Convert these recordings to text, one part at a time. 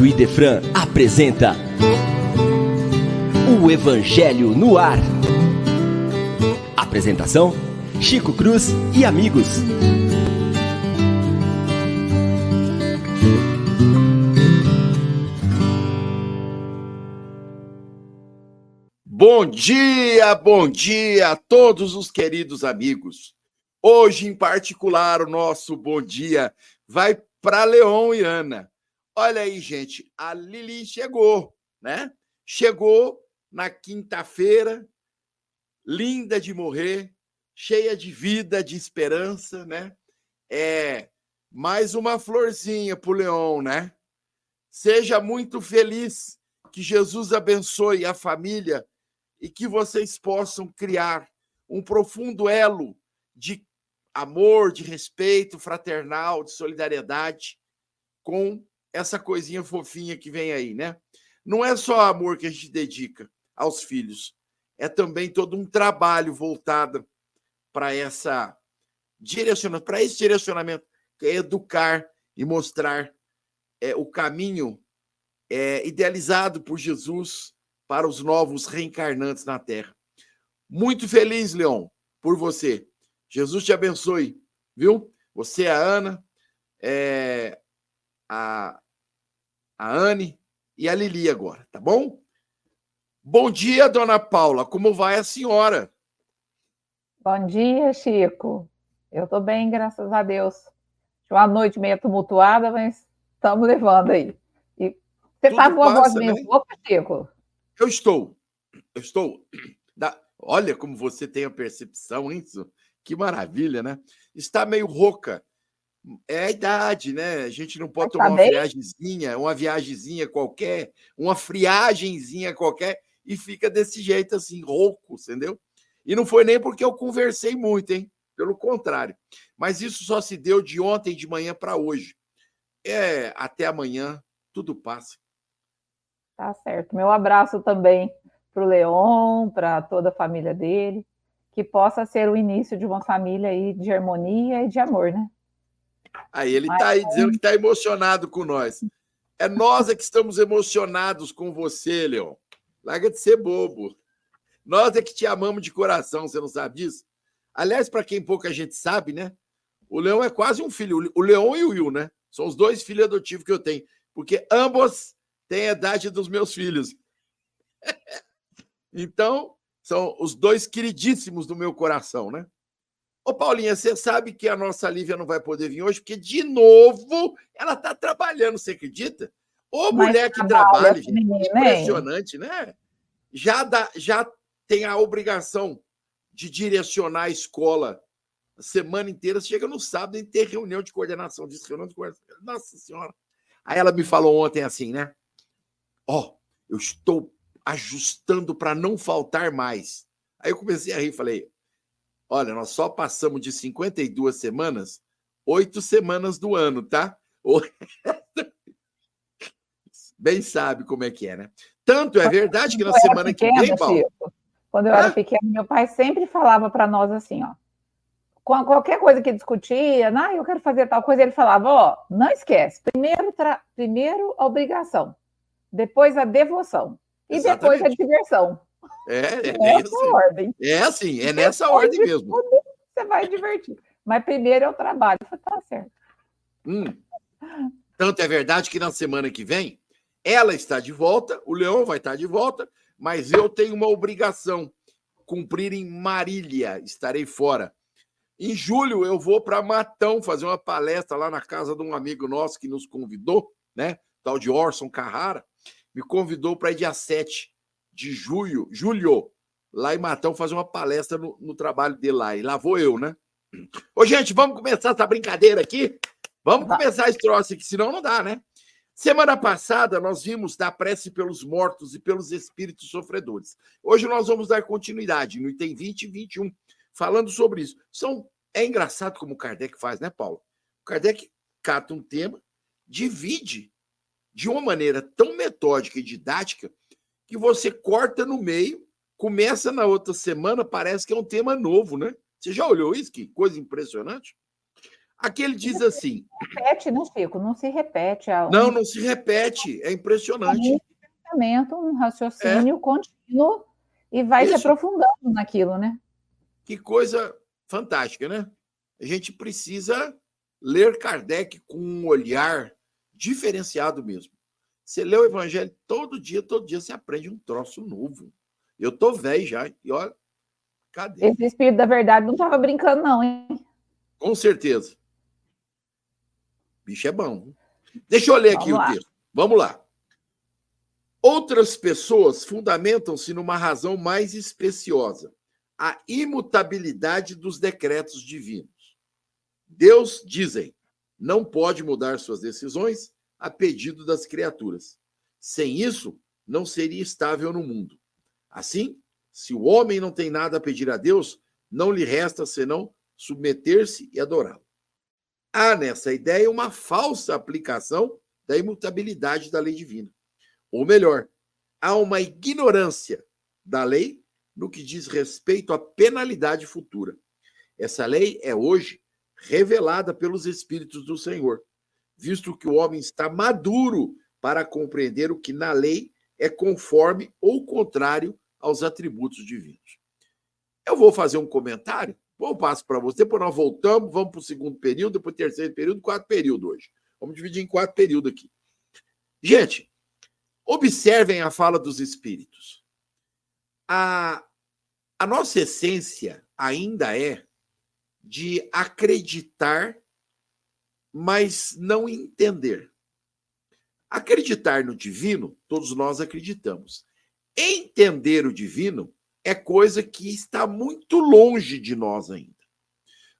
Rádio Idefran apresenta O Evangelho no Ar. Apresentação: Chico Cruz e amigos. Bom dia, bom dia a todos os queridos amigos. Hoje, em particular, o nosso bom dia vai para Leon e Ana. Olha aí, gente, a Lili chegou, né? Chegou na quinta-feira, linda de morrer, cheia de vida, de esperança, né? É mais uma florzinha para o Leon, né? Seja muito feliz, que Jesus abençoe a família e que vocês possam criar um profundo elo de amor, de respeito fraternal, de solidariedade com essa coisinha fofinha que vem aí, né? Não é só amor que a gente dedica aos filhos, é também todo um trabalho voltado para essa direcionamento, para esse direcionamento, que é educar e mostrar é, o caminho é, idealizado por Jesus para os novos reencarnantes na Terra. Muito feliz, Leon, por você. Jesus te abençoe, viu? Você, a Ana, é, a, a Anne e a Lili agora, tá bom? Bom dia, dona Paula. Como vai a senhora? Bom dia, Chico. Eu estou bem, graças a Deus. Uma noite meio tumultuada, mas estamos levando aí. E você está com uma voz meio né? Chico? Eu estou. Eu estou. Olha como você tem a percepção, hein? Que maravilha, né? Está meio rouca. É a idade, né? A gente não pode tomar uma viagemzinha, uma viagemzinha qualquer, uma friagemzinha qualquer e fica desse jeito assim, rouco, entendeu? E não foi nem porque eu conversei muito, hein? Pelo contrário. Mas isso só se deu de ontem de manhã para hoje. É, até amanhã, tudo passa. Tá certo. Meu abraço também para o Leon, para toda a família dele, que possa ser o início de uma família aí de harmonia e de amor, né? Aí ele está aí dizendo que está emocionado com nós. É nós é que estamos emocionados com você, Leon. Larga de ser bobo. Nós é que te amamos de coração, você não sabe disso? Aliás, para quem pouca gente sabe, né? O Leão é quase um filho. O Leão e o Will, né? São os dois filhos adotivos que eu tenho. Porque ambos tem a idade dos meus filhos. então, são os dois queridíssimos do meu coração, né? Ô, Paulinha, você sabe que a nossa Lívia não vai poder vir hoje, porque, de novo, ela está trabalhando, você acredita? Ô, Mas mulher que trabalha, gente, impressionante, né? Já, dá, já tem a obrigação de direcionar a escola a semana inteira. Você chega no sábado e ter reunião de coordenação, diz reunião de coordenação. Nossa Senhora. Aí ela me falou ontem assim, né? Ó, oh, eu estou ajustando para não faltar mais. Aí eu comecei a rir, falei: olha, nós só passamos de 52 semanas, oito semanas do ano, tá? Bem sabe como é que é, né? Tanto é verdade que na semana pequena, que vem, Paulo. quando eu era pequeno, meu pai sempre falava para nós assim, ó. Com qualquer coisa que discutia, ah, eu quero fazer tal coisa, ele falava, ó, não esquece, primeiro, tra... primeiro a obrigação, depois a devoção e Exatamente. depois a diversão. É, é nessa isso. ordem. É assim, é nessa depois ordem mesmo. Você vai divertir. Mas primeiro é o trabalho. Tá certo. Hum. Tanto é verdade que na semana que vem ela está de volta, o Leão vai estar de volta, mas eu tenho uma obrigação cumprir em Marília, estarei fora. Em julho eu vou para Matão fazer uma palestra lá na casa de um amigo nosso que nos convidou, né? Tal de Orson Carrara me convidou para ir dia 7 de julho, julho, lá em Matão, fazer uma palestra no, no, trabalho dele lá. E lá vou eu, né? Ô, gente, vamos começar essa brincadeira aqui? Vamos começar esse troço aqui, senão não dá, né? Semana passada nós vimos da prece pelos mortos e pelos espíritos sofredores. Hoje nós vamos dar continuidade no item 20 e 21, falando sobre isso. São, é engraçado como o Kardec faz, né, Paulo? O Kardec cata um tema, divide de uma maneira tão metódica e didática que você corta no meio, começa na outra semana, parece que é um tema novo, né? Você já olhou isso? Que coisa impressionante. Aqui ele diz assim. Repete, não, Chico? Não se repete. Um... Não, não se repete. É impressionante. Um pensamento, um raciocínio é. contínuo e vai Isso. se aprofundando naquilo, né? Que coisa fantástica, né? A gente precisa ler Kardec com um olhar diferenciado mesmo. Você lê o Evangelho todo dia, todo dia você aprende um troço novo. Eu tô velho já, e olha, cadê? Esse espírito da verdade não estava brincando, não, hein? Com certeza. Bicho é bom. Deixa eu ler aqui Vamos o lá. texto. Vamos lá. Outras pessoas fundamentam-se numa razão mais especiosa, a imutabilidade dos decretos divinos. Deus, dizem, não pode mudar suas decisões a pedido das criaturas. Sem isso, não seria estável no mundo. Assim, se o homem não tem nada a pedir a Deus, não lhe resta senão submeter-se e adorá-lo. Há nessa ideia uma falsa aplicação da imutabilidade da lei divina. Ou melhor, há uma ignorância da lei no que diz respeito à penalidade futura. Essa lei é hoje revelada pelos Espíritos do Senhor visto que o homem está maduro para compreender o que na lei é conforme ou contrário aos atributos divinos. Eu vou fazer um comentário, vou passo para você, depois nós voltamos, vamos para o segundo período, depois terceiro período, quarto período hoje. Vamos dividir em quatro períodos aqui. Gente, observem a fala dos espíritos. A, a nossa essência ainda é de acreditar mas não entender. Acreditar no divino, todos nós acreditamos. Entender o divino é coisa que está muito longe de nós ainda.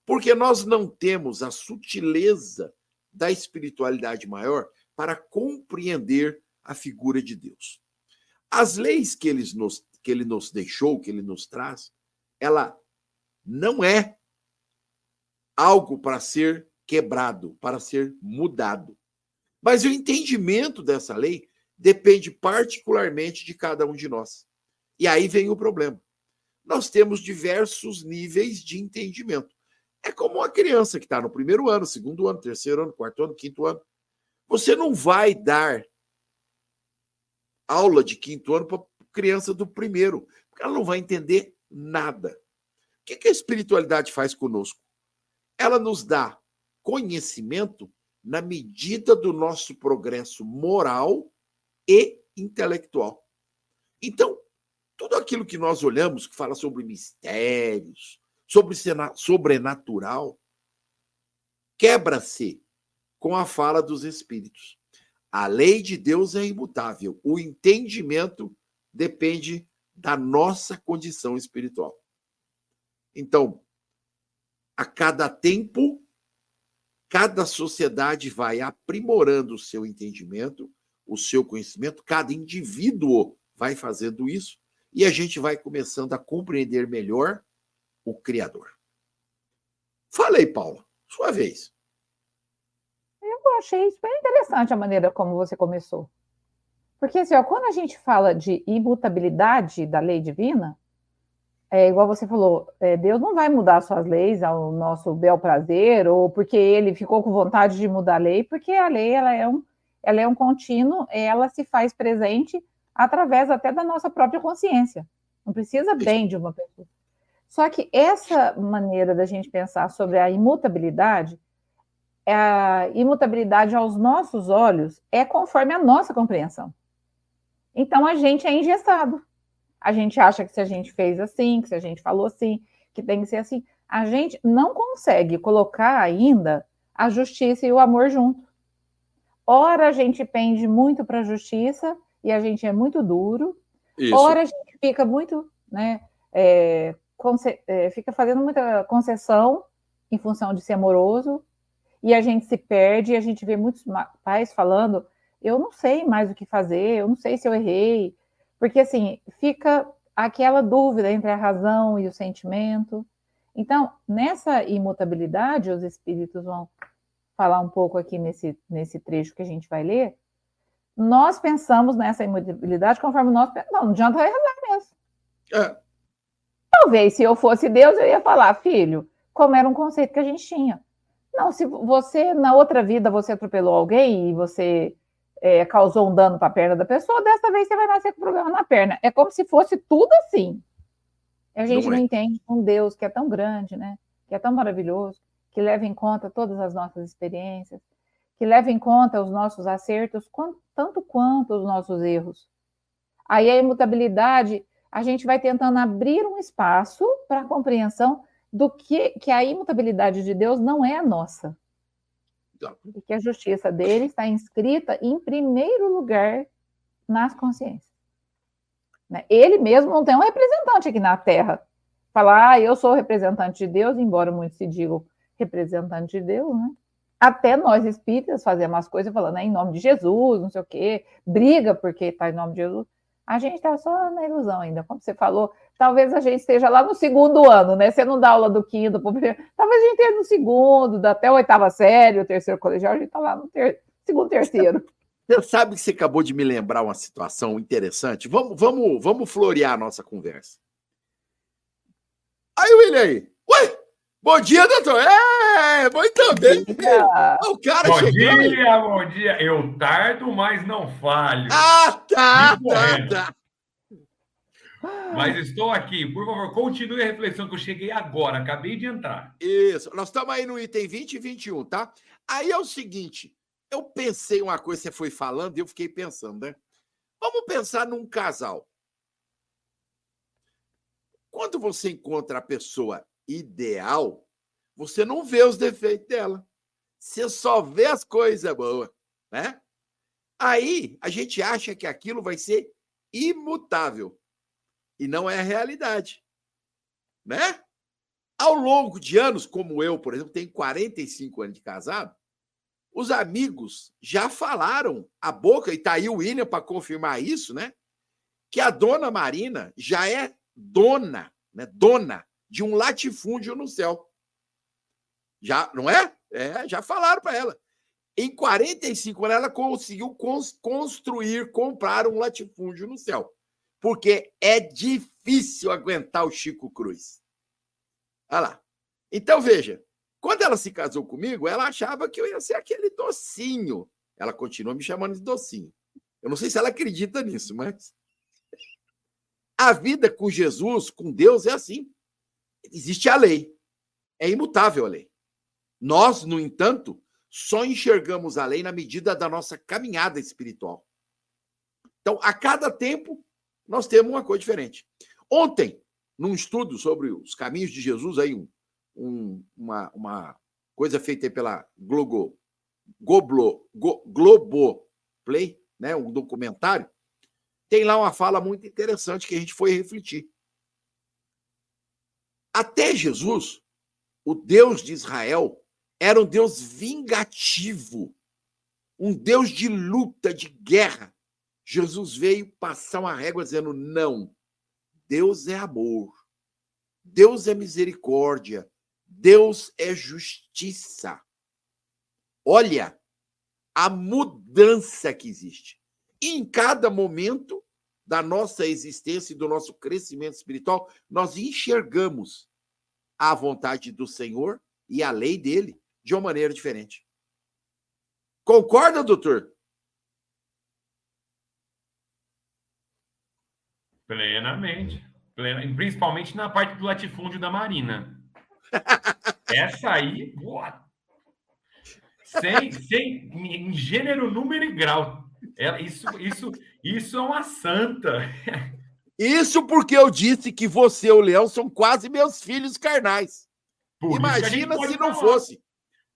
Porque nós não temos a sutileza da espiritualidade maior para compreender a figura de Deus. As leis que ele nos, que ele nos deixou, que ele nos traz, ela não é algo para ser quebrado, para ser mudado. Mas o entendimento dessa lei depende particularmente de cada um de nós. E aí vem o problema. Nós temos diversos níveis de entendimento. É como uma criança que está no primeiro ano, segundo ano, terceiro ano, quarto ano, quinto ano. Você não vai dar aula de quinto ano para criança do primeiro, porque ela não vai entender nada. O que a espiritualidade faz conosco? Ela nos dá conhecimento na medida do nosso progresso moral e intelectual. Então, tudo aquilo que nós olhamos, que fala sobre mistérios, sobre sobrenatural, quebra-se com a fala dos espíritos. A lei de Deus é imutável. O entendimento depende da nossa condição espiritual. Então, a cada tempo Cada sociedade vai aprimorando o seu entendimento, o seu conhecimento, cada indivíduo vai fazendo isso e a gente vai começando a compreender melhor o Criador. Falei, Paula, sua vez. Eu achei bem interessante a maneira como você começou. Porque, assim, ó, quando a gente fala de imutabilidade da lei divina, é igual você falou, é, Deus não vai mudar suas leis ao nosso bel prazer, ou porque ele ficou com vontade de mudar a lei, porque a lei ela é um, ela é um contínuo, ela se faz presente através até da nossa própria consciência. Não precisa bem de uma pessoa. Só que essa maneira da gente pensar sobre a imutabilidade, a imutabilidade aos nossos olhos é conforme a nossa compreensão. Então a gente é engessado. A gente acha que se a gente fez assim, que se a gente falou assim, que tem que ser assim. A gente não consegue colocar ainda a justiça e o amor junto. Ora, a gente pende muito para a justiça e a gente é muito duro. Isso. Ora, a gente fica muito, né? É, é, fica fazendo muita concessão em função de ser amoroso e a gente se perde e a gente vê muitos pais falando eu não sei mais o que fazer, eu não sei se eu errei, porque, assim, fica aquela dúvida entre a razão e o sentimento. Então, nessa imutabilidade, os espíritos vão falar um pouco aqui nesse, nesse trecho que a gente vai ler. Nós pensamos nessa imutabilidade conforme nós pensamos. Não, não adianta errar mesmo. É. Talvez, se eu fosse Deus, eu ia falar, filho, como era um conceito que a gente tinha. Não, se você, na outra vida, você atropelou alguém e você é, causou um dano para a perna da pessoa, dessa vez você vai nascer com problema na perna. É como se fosse tudo assim. A gente não, não é. entende um Deus que é tão grande, né? Que é tão maravilhoso, que leva em conta todas as nossas experiências, que leva em conta os nossos acertos, quanto, tanto quanto os nossos erros. Aí a imutabilidade, a gente vai tentando abrir um espaço para a compreensão do que, que a imutabilidade de Deus não é a nossa. E que a justiça dele está inscrita em primeiro lugar nas consciências. Né? Ele mesmo não tem um representante aqui na Terra. Falar, ah, eu sou representante de Deus, embora muitos se digam representante de Deus, né? Até nós espíritas fazemos as coisas falando é em nome de Jesus, não sei o quê, briga porque está em nome de Jesus. A gente está só na ilusão ainda. Como você falou, talvez a gente esteja lá no segundo ano, né? Você não dá aula do quinto, do primeiro. Talvez a gente esteja no segundo, até oitava série, o terceiro colegial, a gente está lá no ter... segundo, terceiro. Você sabe que você acabou de me lembrar uma situação interessante? Vamos, vamos, vamos florear a nossa conversa. Aí, William aí. Ué, bom dia, doutor. É, muito bem. O cara bom chegou. dia, bom dia. Eu tardo, mas não falho. Ah, tá, tá, tá. Mas estou aqui. Por favor, continue a reflexão que eu cheguei agora, acabei de entrar. Isso. Nós estamos aí no item 20 e 21, tá? Aí é o seguinte, eu pensei uma coisa, você foi falando, e eu fiquei pensando, né? Vamos pensar num casal. Quando você encontra a pessoa ideal, você não vê os defeitos dela. Você só vê as coisas boas, né? Aí a gente acha que aquilo vai ser imutável. E não é a realidade. Né? Ao longo de anos, como eu, por exemplo, tenho 45 anos de casado, os amigos já falaram a boca, e tá aí o William para confirmar isso, né? Que a dona Marina já é dona, né? Dona de um latifúndio no céu. Já, não é? É, já falaram para ela. Em 45 anos, ela conseguiu construir, comprar um latifúndio no céu. Porque é difícil aguentar o Chico Cruz. Olha lá. Então, veja, quando ela se casou comigo, ela achava que eu ia ser aquele docinho. Ela continua me chamando de docinho. Eu não sei se ela acredita nisso, mas. A vida com Jesus, com Deus, é assim. Existe a lei. É imutável a lei. Nós, no entanto, só enxergamos a lei na medida da nossa caminhada espiritual. Então, a cada tempo, nós temos uma coisa diferente. Ontem, num estudo sobre os caminhos de Jesus, aí um um, uma, uma coisa feita pela Globo, Goblo, Go, Globo Play, né, um documentário, tem lá uma fala muito interessante que a gente foi refletir. Até Jesus, o Deus de Israel, era um Deus vingativo, um Deus de luta, de guerra. Jesus veio passar uma régua dizendo: não, Deus é amor, Deus é misericórdia, Deus é justiça. Olha a mudança que existe. E em cada momento da nossa existência e do nosso crescimento espiritual, nós enxergamos a vontade do Senhor e a lei dele de uma maneira diferente. Concorda, doutor? Plenamente. Plenamente. Principalmente na parte do latifúndio da Marina. Essa aí, boa. Sem, sem em gênero, número e grau. É, isso, isso, isso é uma santa. Isso porque eu disse que você e o Leão são quase meus filhos carnais. Por Imagina se não falar. fosse.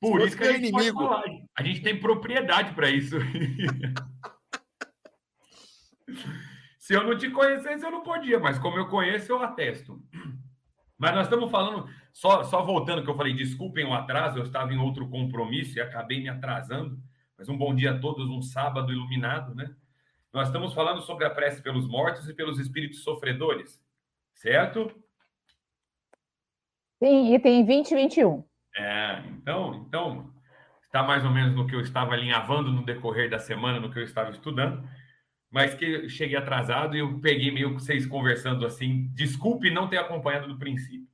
Por se isso que a gente inimigo. A gente tem propriedade para isso. se eu não te conhecesse, eu não podia, mas como eu conheço, eu atesto. Mas nós estamos falando, só, só voltando que eu falei, desculpem o atraso, eu estava em outro compromisso e acabei me atrasando. Mas um bom dia a todos, um sábado iluminado, né? Nós estamos falando sobre a prece pelos mortos e pelos espíritos sofredores, certo? Sim, item 20 e 21. É, então, então, está mais ou menos no que eu estava alinhavando no decorrer da semana, no que eu estava estudando mas que cheguei atrasado e eu peguei meio que vocês conversando assim. Desculpe não ter acompanhado do princípio,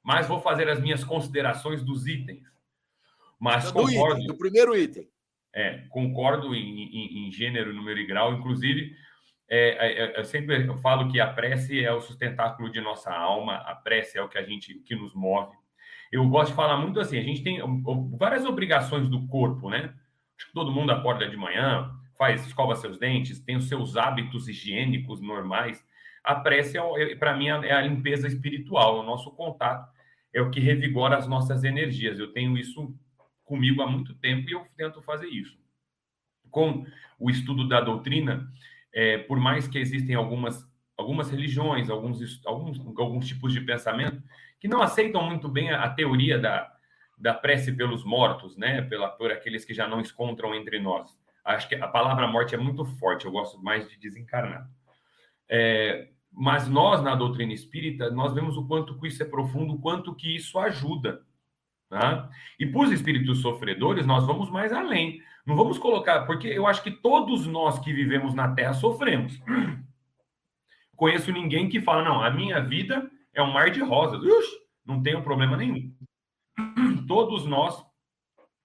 mas vou fazer as minhas considerações dos itens. Mas do concordo. Item, do primeiro item. É, concordo em, em, em, gênero, número e grau. Inclusive, é, é, eu sempre falo que a prece é o sustentáculo de nossa alma, a prece é o que a gente que nos move. Eu gosto de falar muito assim: a gente tem várias obrigações do corpo, né? Acho que todo mundo acorda de manhã, faz, escova seus dentes, tem os seus hábitos higiênicos normais. A prece, é, para mim, é a limpeza espiritual, é o nosso contato, é o que revigora as nossas energias. Eu tenho isso comigo há muito tempo e eu tento fazer isso. Com o estudo da doutrina, é, por mais que existem algumas, algumas religiões, alguns, alguns, alguns tipos de pensamento que não aceitam muito bem a, a teoria da, da prece pelos mortos, né? Pela, por aqueles que já não encontram entre nós. Acho que a palavra morte é muito forte, eu gosto mais de desencarnar. É, mas nós, na doutrina espírita, nós vemos o quanto que isso é profundo, o quanto que isso ajuda. Tá? E para os espíritos sofredores, nós vamos mais além. Não vamos colocar, porque eu acho que todos nós que vivemos na Terra sofremos. Conheço ninguém que fala, não, a minha vida é um mar de rosas. Ux, não tenho problema nenhum. Todos nós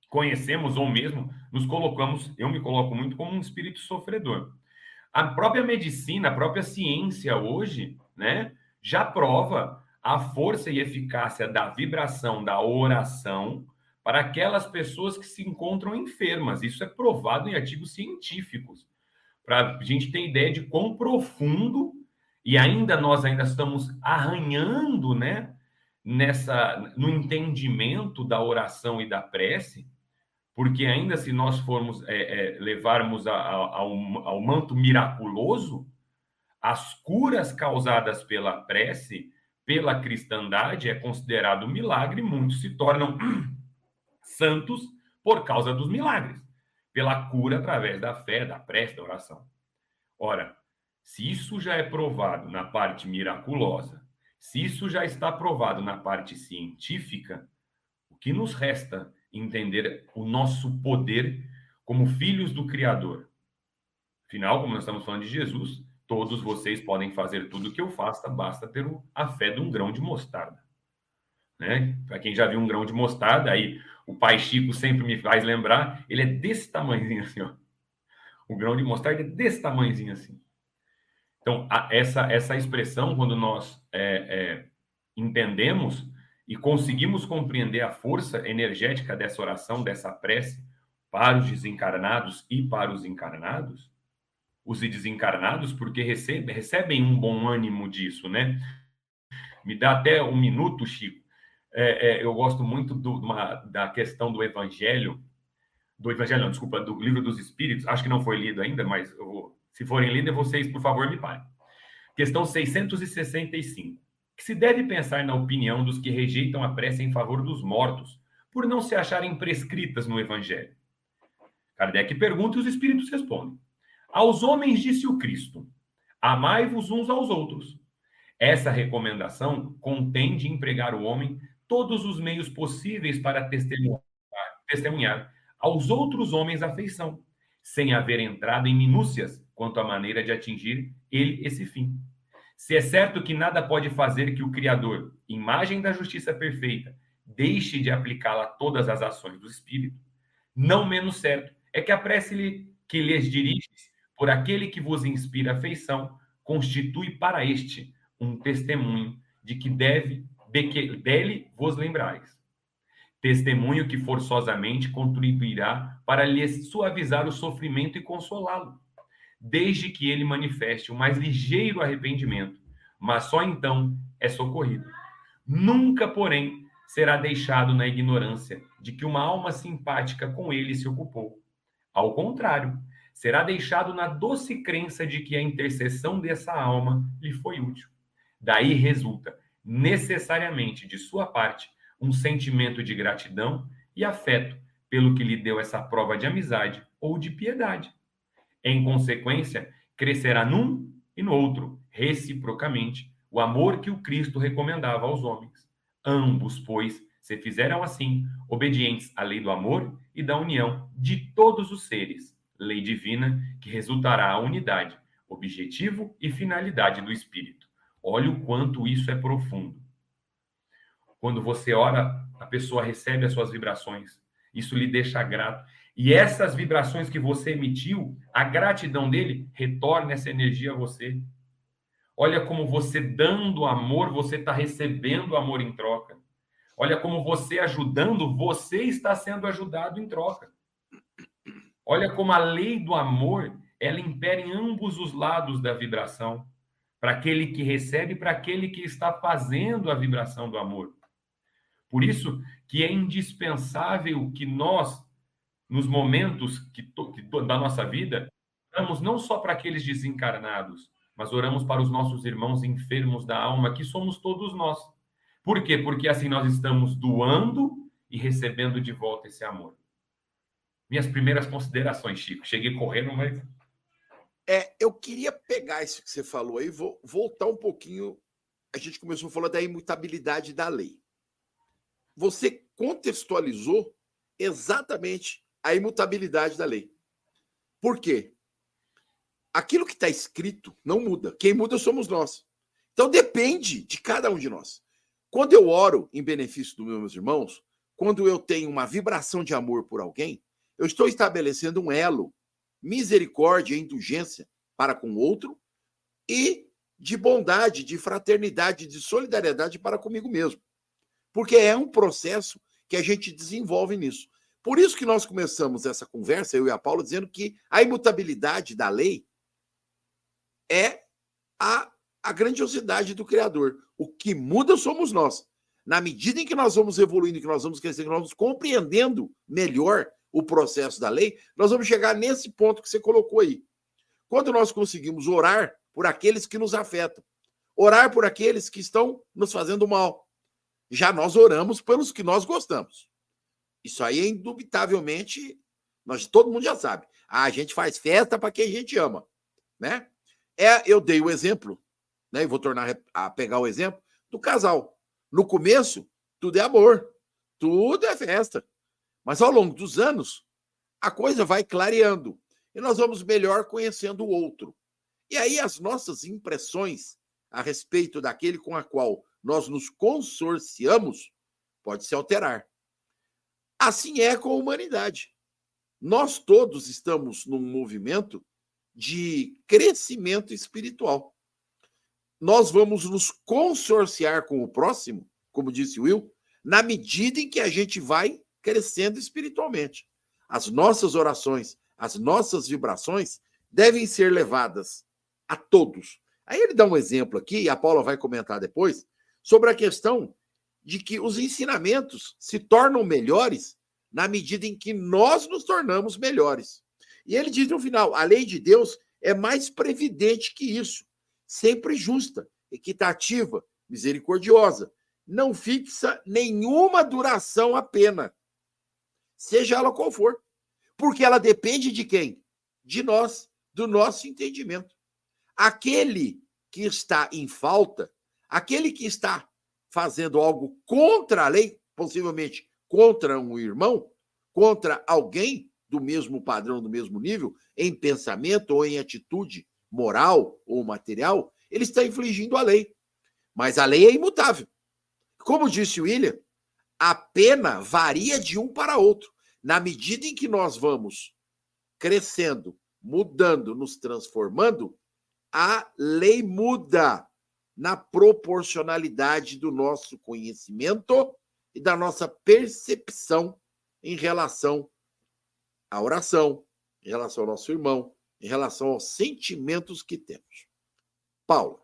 conhecemos ou mesmo nos colocamos, eu me coloco muito como um espírito sofredor. A própria medicina, a própria ciência hoje, né, já prova a força e eficácia da vibração da oração para aquelas pessoas que se encontram enfermas. Isso é provado em artigos científicos. Para a gente ter ideia de quão profundo e ainda nós ainda estamos arranhando, né, nessa no entendimento da oração e da prece, porque ainda se nós formos é, é, levarmos a, a, ao, ao manto miraculoso, as curas causadas pela prece pela cristandade é considerado milagre, muitos se tornam santos por causa dos milagres, pela cura através da fé, da prece, da oração. Ora, se isso já é provado na parte miraculosa, se isso já está provado na parte científica, o que nos resta entender o nosso poder como filhos do Criador? Afinal, como nós estamos falando de Jesus, Todos vocês podem fazer tudo o que eu faça, basta ter a fé de um grão de mostarda. Né? Para quem já viu um grão de mostarda, aí o pai Chico sempre me faz lembrar, ele é desse tamanhozinho assim, ó. O grão de mostarda é desse tamanhozinho assim. Então, a, essa, essa expressão, quando nós é, é, entendemos e conseguimos compreender a força energética dessa oração, dessa prece, para os desencarnados e para os encarnados, os desencarnados, porque recebe, recebem um bom ânimo disso, né? Me dá até um minuto, Chico. É, é, eu gosto muito do, uma, da questão do Evangelho, do Evangelho, não, desculpa, do Livro dos Espíritos. Acho que não foi lido ainda, mas vou, se forem lidos, vocês, por favor, me parem. Questão 665. Que se deve pensar na opinião dos que rejeitam a prece em favor dos mortos, por não se acharem prescritas no Evangelho. Kardec pergunta e os espíritos respondem. Aos homens disse o Cristo: Amai-vos uns aos outros. Essa recomendação contém de empregar o homem todos os meios possíveis para testemunhar, testemunhar aos outros homens afeição, sem haver entrado em minúcias quanto à maneira de atingir ele esse fim. Se é certo que nada pode fazer que o Criador, imagem da justiça perfeita, deixe de aplicá-la a todas as ações do Espírito, não menos certo é que a prece que lhes dirige por aquele que vos inspira afeição, constitui para este um testemunho de que deve de que dele vos lembrais. Testemunho que forçosamente contribuirá para lhe suavizar o sofrimento e consolá-lo, desde que ele manifeste o mais ligeiro arrependimento, mas só então é socorrido. Nunca, porém, será deixado na ignorância de que uma alma simpática com ele se ocupou. Ao contrário, será deixado na doce crença de que a intercessão dessa alma lhe foi útil. Daí resulta, necessariamente de sua parte, um sentimento de gratidão e afeto pelo que lhe deu essa prova de amizade ou de piedade. Em consequência, crescerá num e no outro, reciprocamente, o amor que o Cristo recomendava aos homens. Ambos, pois, se fizeram assim, obedientes à lei do amor e da união de todos os seres, lei divina que resultará a unidade, objetivo e finalidade do espírito. Olha o quanto isso é profundo. Quando você ora, a pessoa recebe as suas vibrações Isso lhe deixa grato. E essas vibrações que você emitiu, a gratidão dele retorna essa energia a você. Olha como você dando amor, você está recebendo amor em troca. Olha como você ajudando, você está sendo ajudado em troca. Olha como a lei do amor, ela impera em ambos os lados da vibração, para aquele que recebe e para aquele que está fazendo a vibração do amor. Por isso que é indispensável que nós, nos momentos que, que da nossa vida, oramos não só para aqueles desencarnados, mas oramos para os nossos irmãos enfermos da alma, que somos todos nós. Por quê? Porque assim nós estamos doando e recebendo de volta esse amor. Minhas primeiras considerações, Chico. Cheguei correndo, mas. É, eu queria pegar isso que você falou aí, vou voltar um pouquinho. A gente começou falar da imutabilidade da lei. Você contextualizou exatamente a imutabilidade da lei. Por quê? Aquilo que está escrito não muda. Quem muda somos nós. Então depende de cada um de nós. Quando eu oro em benefício dos meus irmãos, quando eu tenho uma vibração de amor por alguém, eu estou estabelecendo um elo, misericórdia e indulgência para com o outro e de bondade, de fraternidade, de solidariedade para comigo mesmo. Porque é um processo que a gente desenvolve nisso. Por isso que nós começamos essa conversa, eu e a Paula, dizendo que a imutabilidade da lei é a a grandiosidade do Criador. O que muda somos nós. Na medida em que nós vamos evoluindo, que nós vamos crescendo, que nós vamos compreendendo melhor o processo da lei, nós vamos chegar nesse ponto que você colocou aí. Quando nós conseguimos orar por aqueles que nos afetam, orar por aqueles que estão nos fazendo mal, já nós oramos pelos que nós gostamos. Isso aí é indubitavelmente, nós todo mundo já sabe. Ah, a gente faz festa para quem a gente ama, né? É, eu dei o exemplo né? E vou tornar a pegar o exemplo do casal. No começo, tudo é amor, tudo é festa. Mas ao longo dos anos, a coisa vai clareando e nós vamos melhor conhecendo o outro. E aí as nossas impressões a respeito daquele com a qual nós nos consorciamos pode se alterar. Assim é com a humanidade. Nós todos estamos num movimento de crescimento espiritual nós vamos nos consorciar com o próximo, como disse Will, na medida em que a gente vai crescendo espiritualmente. As nossas orações, as nossas vibrações devem ser levadas a todos. Aí ele dá um exemplo aqui, e a Paula vai comentar depois, sobre a questão de que os ensinamentos se tornam melhores na medida em que nós nos tornamos melhores. E ele diz no final: a lei de Deus é mais previdente que isso sempre justa, equitativa, misericordiosa. Não fixa nenhuma duração à pena, seja ela qual for. Porque ela depende de quem? De nós, do nosso entendimento. Aquele que está em falta, aquele que está fazendo algo contra a lei, possivelmente contra um irmão, contra alguém do mesmo padrão, do mesmo nível, em pensamento ou em atitude, moral ou material, ele está infligindo a lei. Mas a lei é imutável. Como disse William, a pena varia de um para outro. Na medida em que nós vamos crescendo, mudando, nos transformando, a lei muda na proporcionalidade do nosso conhecimento e da nossa percepção em relação à oração, em relação ao nosso irmão, em relação aos sentimentos que temos. Paula.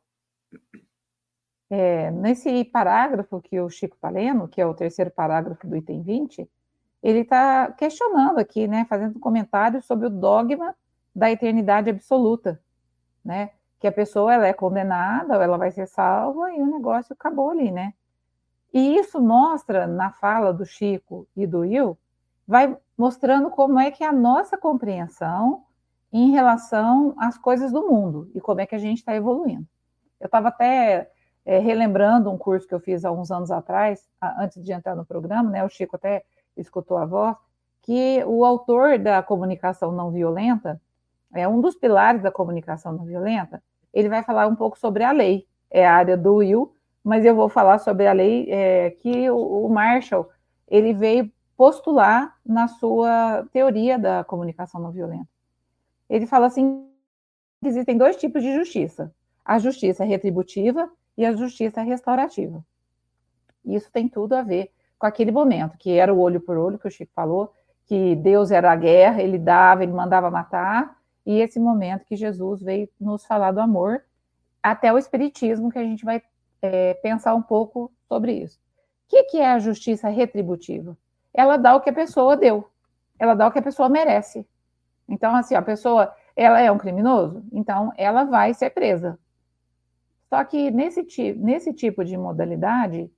É, nesse parágrafo que o Chico está lendo, que é o terceiro parágrafo do item 20, ele está questionando aqui, né, fazendo um comentário sobre o dogma da eternidade absoluta, né, que a pessoa ela é condenada, ela vai ser salva e o negócio acabou ali, né? E isso mostra na fala do Chico e do Will, vai mostrando como é que a nossa compreensão em relação às coisas do mundo e como é que a gente está evoluindo. Eu estava até é, relembrando um curso que eu fiz há uns anos atrás, antes de entrar no programa, né? O Chico até escutou a voz, que o autor da comunicação não violenta, é um dos pilares da comunicação não violenta, ele vai falar um pouco sobre a lei, é a área do Will, mas eu vou falar sobre a lei é, que o, o Marshall ele veio postular na sua teoria da comunicação não violenta. Ele fala assim: existem dois tipos de justiça: a justiça retributiva e a justiça restaurativa. Isso tem tudo a ver com aquele momento, que era o olho por olho, que o Chico falou, que Deus era a guerra, ele dava, ele mandava matar, e esse momento que Jesus veio nos falar do amor, até o Espiritismo, que a gente vai é, pensar um pouco sobre isso. O que, que é a justiça retributiva? Ela dá o que a pessoa deu, ela dá o que a pessoa merece. Então, assim, a pessoa, ela é um criminoso, então ela vai ser presa. Só que nesse, nesse tipo de modalidade,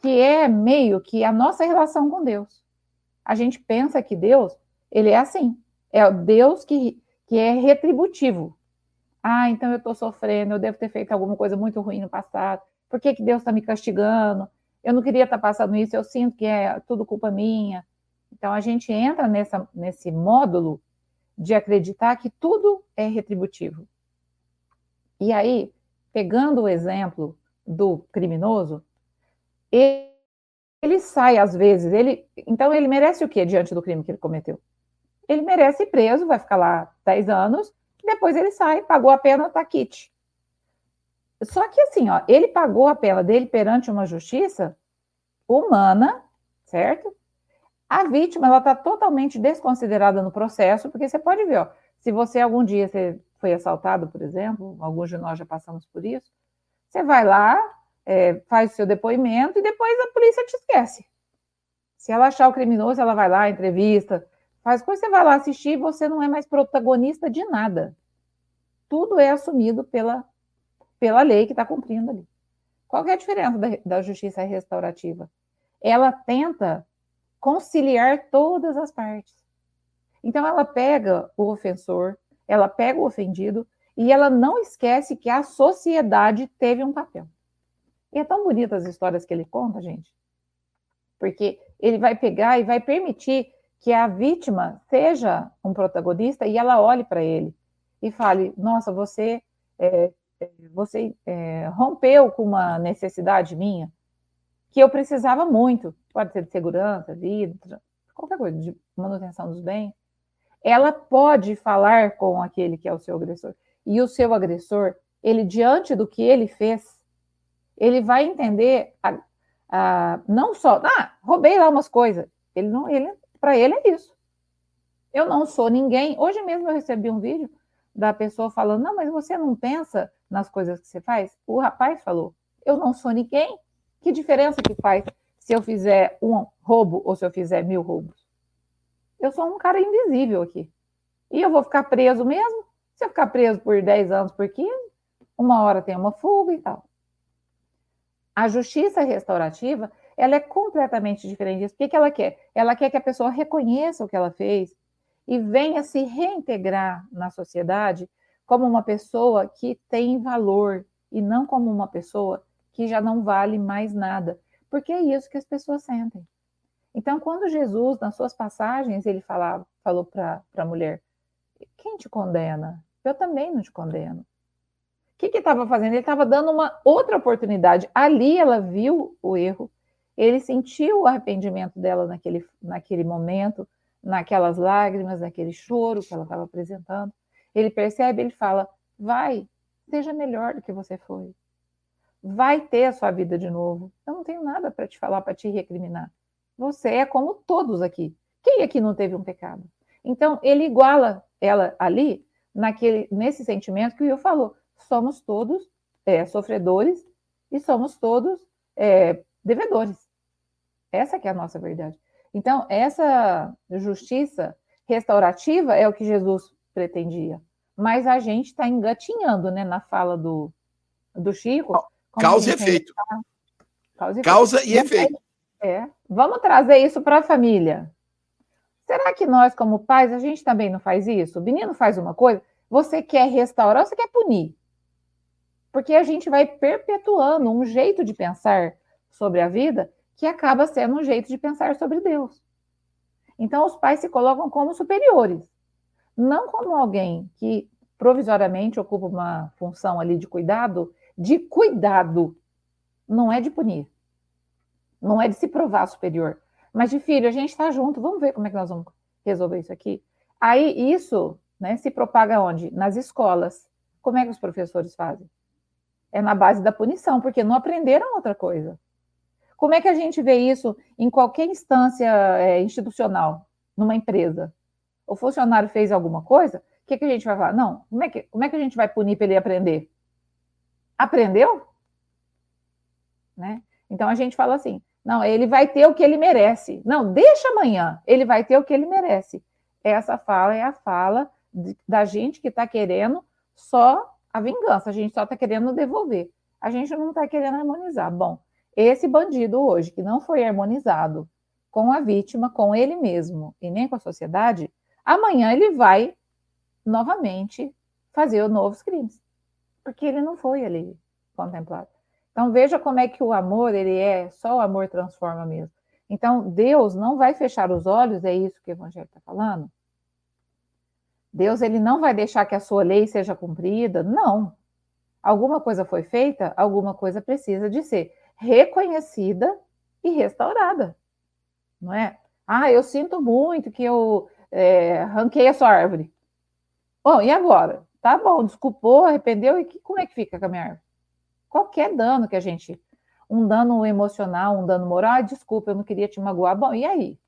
que é meio que a nossa relação com Deus. A gente pensa que Deus, ele é assim, é o Deus que, que é retributivo. Ah, então eu estou sofrendo, eu devo ter feito alguma coisa muito ruim no passado. Por que, que Deus está me castigando? Eu não queria estar tá passando isso, eu sinto que é tudo culpa minha. Então a gente entra nessa, nesse módulo de acreditar que tudo é retributivo. E aí, pegando o exemplo do criminoso, ele, ele sai às vezes, ele, então ele merece o que diante do crime que ele cometeu? Ele merece ir preso, vai ficar lá 10 anos, depois ele sai, pagou a pena, tá quite. Só que assim, ó, ele pagou a pena dele perante uma justiça humana, certo? A vítima, ela está totalmente desconsiderada no processo, porque você pode ver, ó, se você algum dia você foi assaltado, por exemplo, alguns de nós já passamos por isso, você vai lá, é, faz o seu depoimento e depois a polícia te esquece. Se ela achar o criminoso, ela vai lá, entrevista, faz coisa, você vai lá assistir e você não é mais protagonista de nada. Tudo é assumido pela, pela lei que está cumprindo ali. Qual é a diferença da, da justiça restaurativa? Ela tenta conciliar todas as partes. Então, ela pega o ofensor, ela pega o ofendido e ela não esquece que a sociedade teve um papel. E é tão bonita as histórias que ele conta, gente, porque ele vai pegar e vai permitir que a vítima seja um protagonista e ela olhe para ele e fale: Nossa, você, é, é, você é, rompeu com uma necessidade minha que eu precisava muito, pode ser de segurança, vida, qualquer coisa, de manutenção dos bens. Ela pode falar com aquele que é o seu agressor. E o seu agressor, ele, diante do que ele fez, ele vai entender a, a, não só, ah, roubei lá umas coisas. Ele não, ele, para ele é isso. Eu não sou ninguém. Hoje mesmo eu recebi um vídeo da pessoa falando, não, mas você não pensa nas coisas que você faz? O rapaz falou, eu não sou ninguém. Que diferença que faz se eu fizer um roubo ou se eu fizer mil roubos? Eu sou um cara invisível aqui. E eu vou ficar preso mesmo? Se eu ficar preso por 10 anos, por 15, uma hora tem uma fuga e tal. A justiça restaurativa, ela é completamente diferente disso. O que, que ela quer? Ela quer que a pessoa reconheça o que ela fez e venha se reintegrar na sociedade como uma pessoa que tem valor e não como uma pessoa que já não vale mais nada, porque é isso que as pessoas sentem. Então, quando Jesus, nas suas passagens, ele falava, falou para a mulher: Quem te condena? Eu também não te condeno. O que estava fazendo? Ele estava dando uma outra oportunidade. Ali ela viu o erro, ele sentiu o arrependimento dela naquele, naquele momento, naquelas lágrimas, naquele choro que ela estava apresentando. Ele percebe, ele fala: vai, seja melhor do que você foi. Vai ter a sua vida de novo. Eu não tenho nada para te falar, para te recriminar. Você é como todos aqui. Quem aqui não teve um pecado? Então, ele iguala ela ali, naquele, nesse sentimento que o Will falou somos todos é, sofredores e somos todos é, devedores. Essa que é a nossa verdade. Então, essa justiça restaurativa é o que Jesus pretendia. Mas a gente está engatinhando né, na fala do, do Chico. Causa e efeito. Causa e Causa efeito. E efeito. É. Vamos trazer isso para a família. Será que nós, como pais, a gente também não faz isso? O menino faz uma coisa, você quer restaurar, você quer punir porque a gente vai perpetuando um jeito de pensar sobre a vida que acaba sendo um jeito de pensar sobre Deus. Então, os pais se colocam como superiores, não como alguém que provisoriamente ocupa uma função ali de cuidado, de cuidado, não é de punir, não é de se provar superior, Mas de filho, a gente está junto, vamos ver como é que nós vamos resolver isso aqui. Aí isso né, se propaga onde? Nas escolas. Como é que os professores fazem? É na base da punição, porque não aprenderam outra coisa. Como é que a gente vê isso em qualquer instância é, institucional, numa empresa? O funcionário fez alguma coisa, o que, que a gente vai falar? Não, como é que, como é que a gente vai punir para ele aprender? Aprendeu? Né? Então a gente fala assim: não, ele vai ter o que ele merece. Não, deixa amanhã, ele vai ter o que ele merece. Essa fala é a fala de, da gente que está querendo só a vingança, a gente só está querendo devolver. A gente não está querendo harmonizar. Bom, esse bandido hoje, que não foi harmonizado com a vítima, com ele mesmo e nem com a sociedade, amanhã ele vai novamente fazer novos crimes, porque ele não foi ali contemplado. Então veja como é que o amor, ele é, só o amor transforma mesmo. Então Deus não vai fechar os olhos, é isso que o evangelho está falando? Deus ele não vai deixar que a sua lei seja cumprida? Não. Alguma coisa foi feita, alguma coisa precisa de ser reconhecida e restaurada. Não é? Ah, eu sinto muito que eu é, ranquei a sua árvore. Bom, e agora? Tá bom, desculpou, arrependeu, e que, como é que fica com a minha árvore? Qualquer dano que a gente. Um dano emocional, um dano moral, ah, desculpa, eu não queria te magoar. Bom, e aí?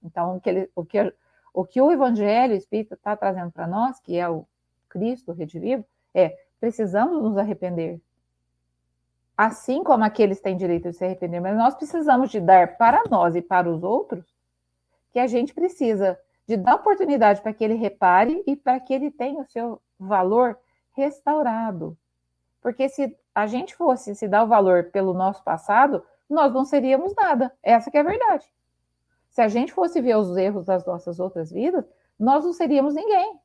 Então, o que, ele, o, que, o, que o Evangelho o Espírito está trazendo para nós, que é o Cristo, Redivivo, é precisamos nos arrepender assim como aqueles têm direito de se arrepender, mas nós precisamos de dar para nós e para os outros que a gente precisa de dar oportunidade para que ele repare e para que ele tenha o seu valor restaurado. Porque se a gente fosse se dar o valor pelo nosso passado, nós não seríamos nada. Essa que é a verdade. Se a gente fosse ver os erros das nossas outras vidas, nós não seríamos ninguém.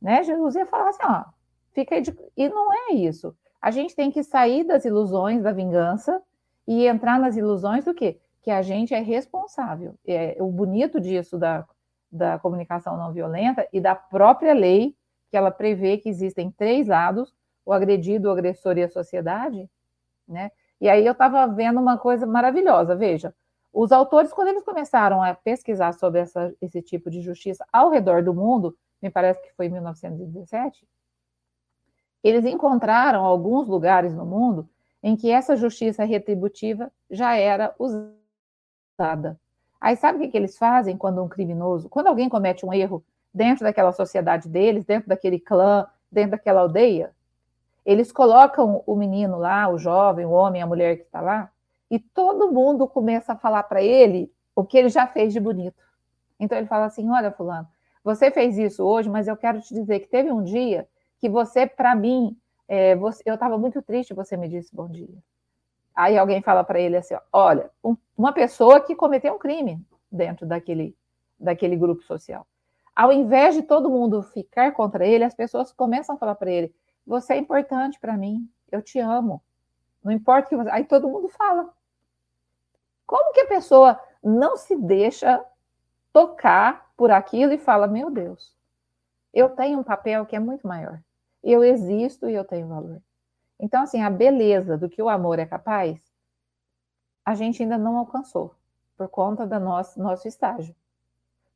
Né? Jesus ia falar assim, ó, fica aí de... E não é isso. A gente tem que sair das ilusões da vingança e entrar nas ilusões do quê? Que a gente é responsável. É, o bonito disso da, da comunicação não violenta e da própria lei, que ela prevê que existem três lados, o agredido, o agressor e a sociedade, né? E aí eu estava vendo uma coisa maravilhosa, veja, os autores, quando eles começaram a pesquisar sobre essa, esse tipo de justiça ao redor do mundo, me parece que foi em 1917, eles encontraram alguns lugares no mundo em que essa justiça retributiva já era usada. Aí sabe o que, que eles fazem quando um criminoso, quando alguém comete um erro dentro daquela sociedade deles, dentro daquele clã, dentro daquela aldeia? Eles colocam o menino lá, o jovem, o homem, a mulher que está lá, e todo mundo começa a falar para ele o que ele já fez de bonito. Então ele fala assim: Olha, Fulano, você fez isso hoje, mas eu quero te dizer que teve um dia que você, para mim, é, você, eu estava muito triste, você me disse bom dia. Aí alguém fala para ele assim: olha, um, uma pessoa que cometeu um crime dentro daquele, daquele grupo social. Ao invés de todo mundo ficar contra ele, as pessoas começam a falar para ele: você é importante para mim, eu te amo. Não importa que você. Aí todo mundo fala. Como que a pessoa não se deixa tocar por aquilo e fala: meu Deus, eu tenho um papel que é muito maior eu existo e eu tenho valor. Então, assim, a beleza do que o amor é capaz, a gente ainda não alcançou, por conta do nosso, nosso estágio.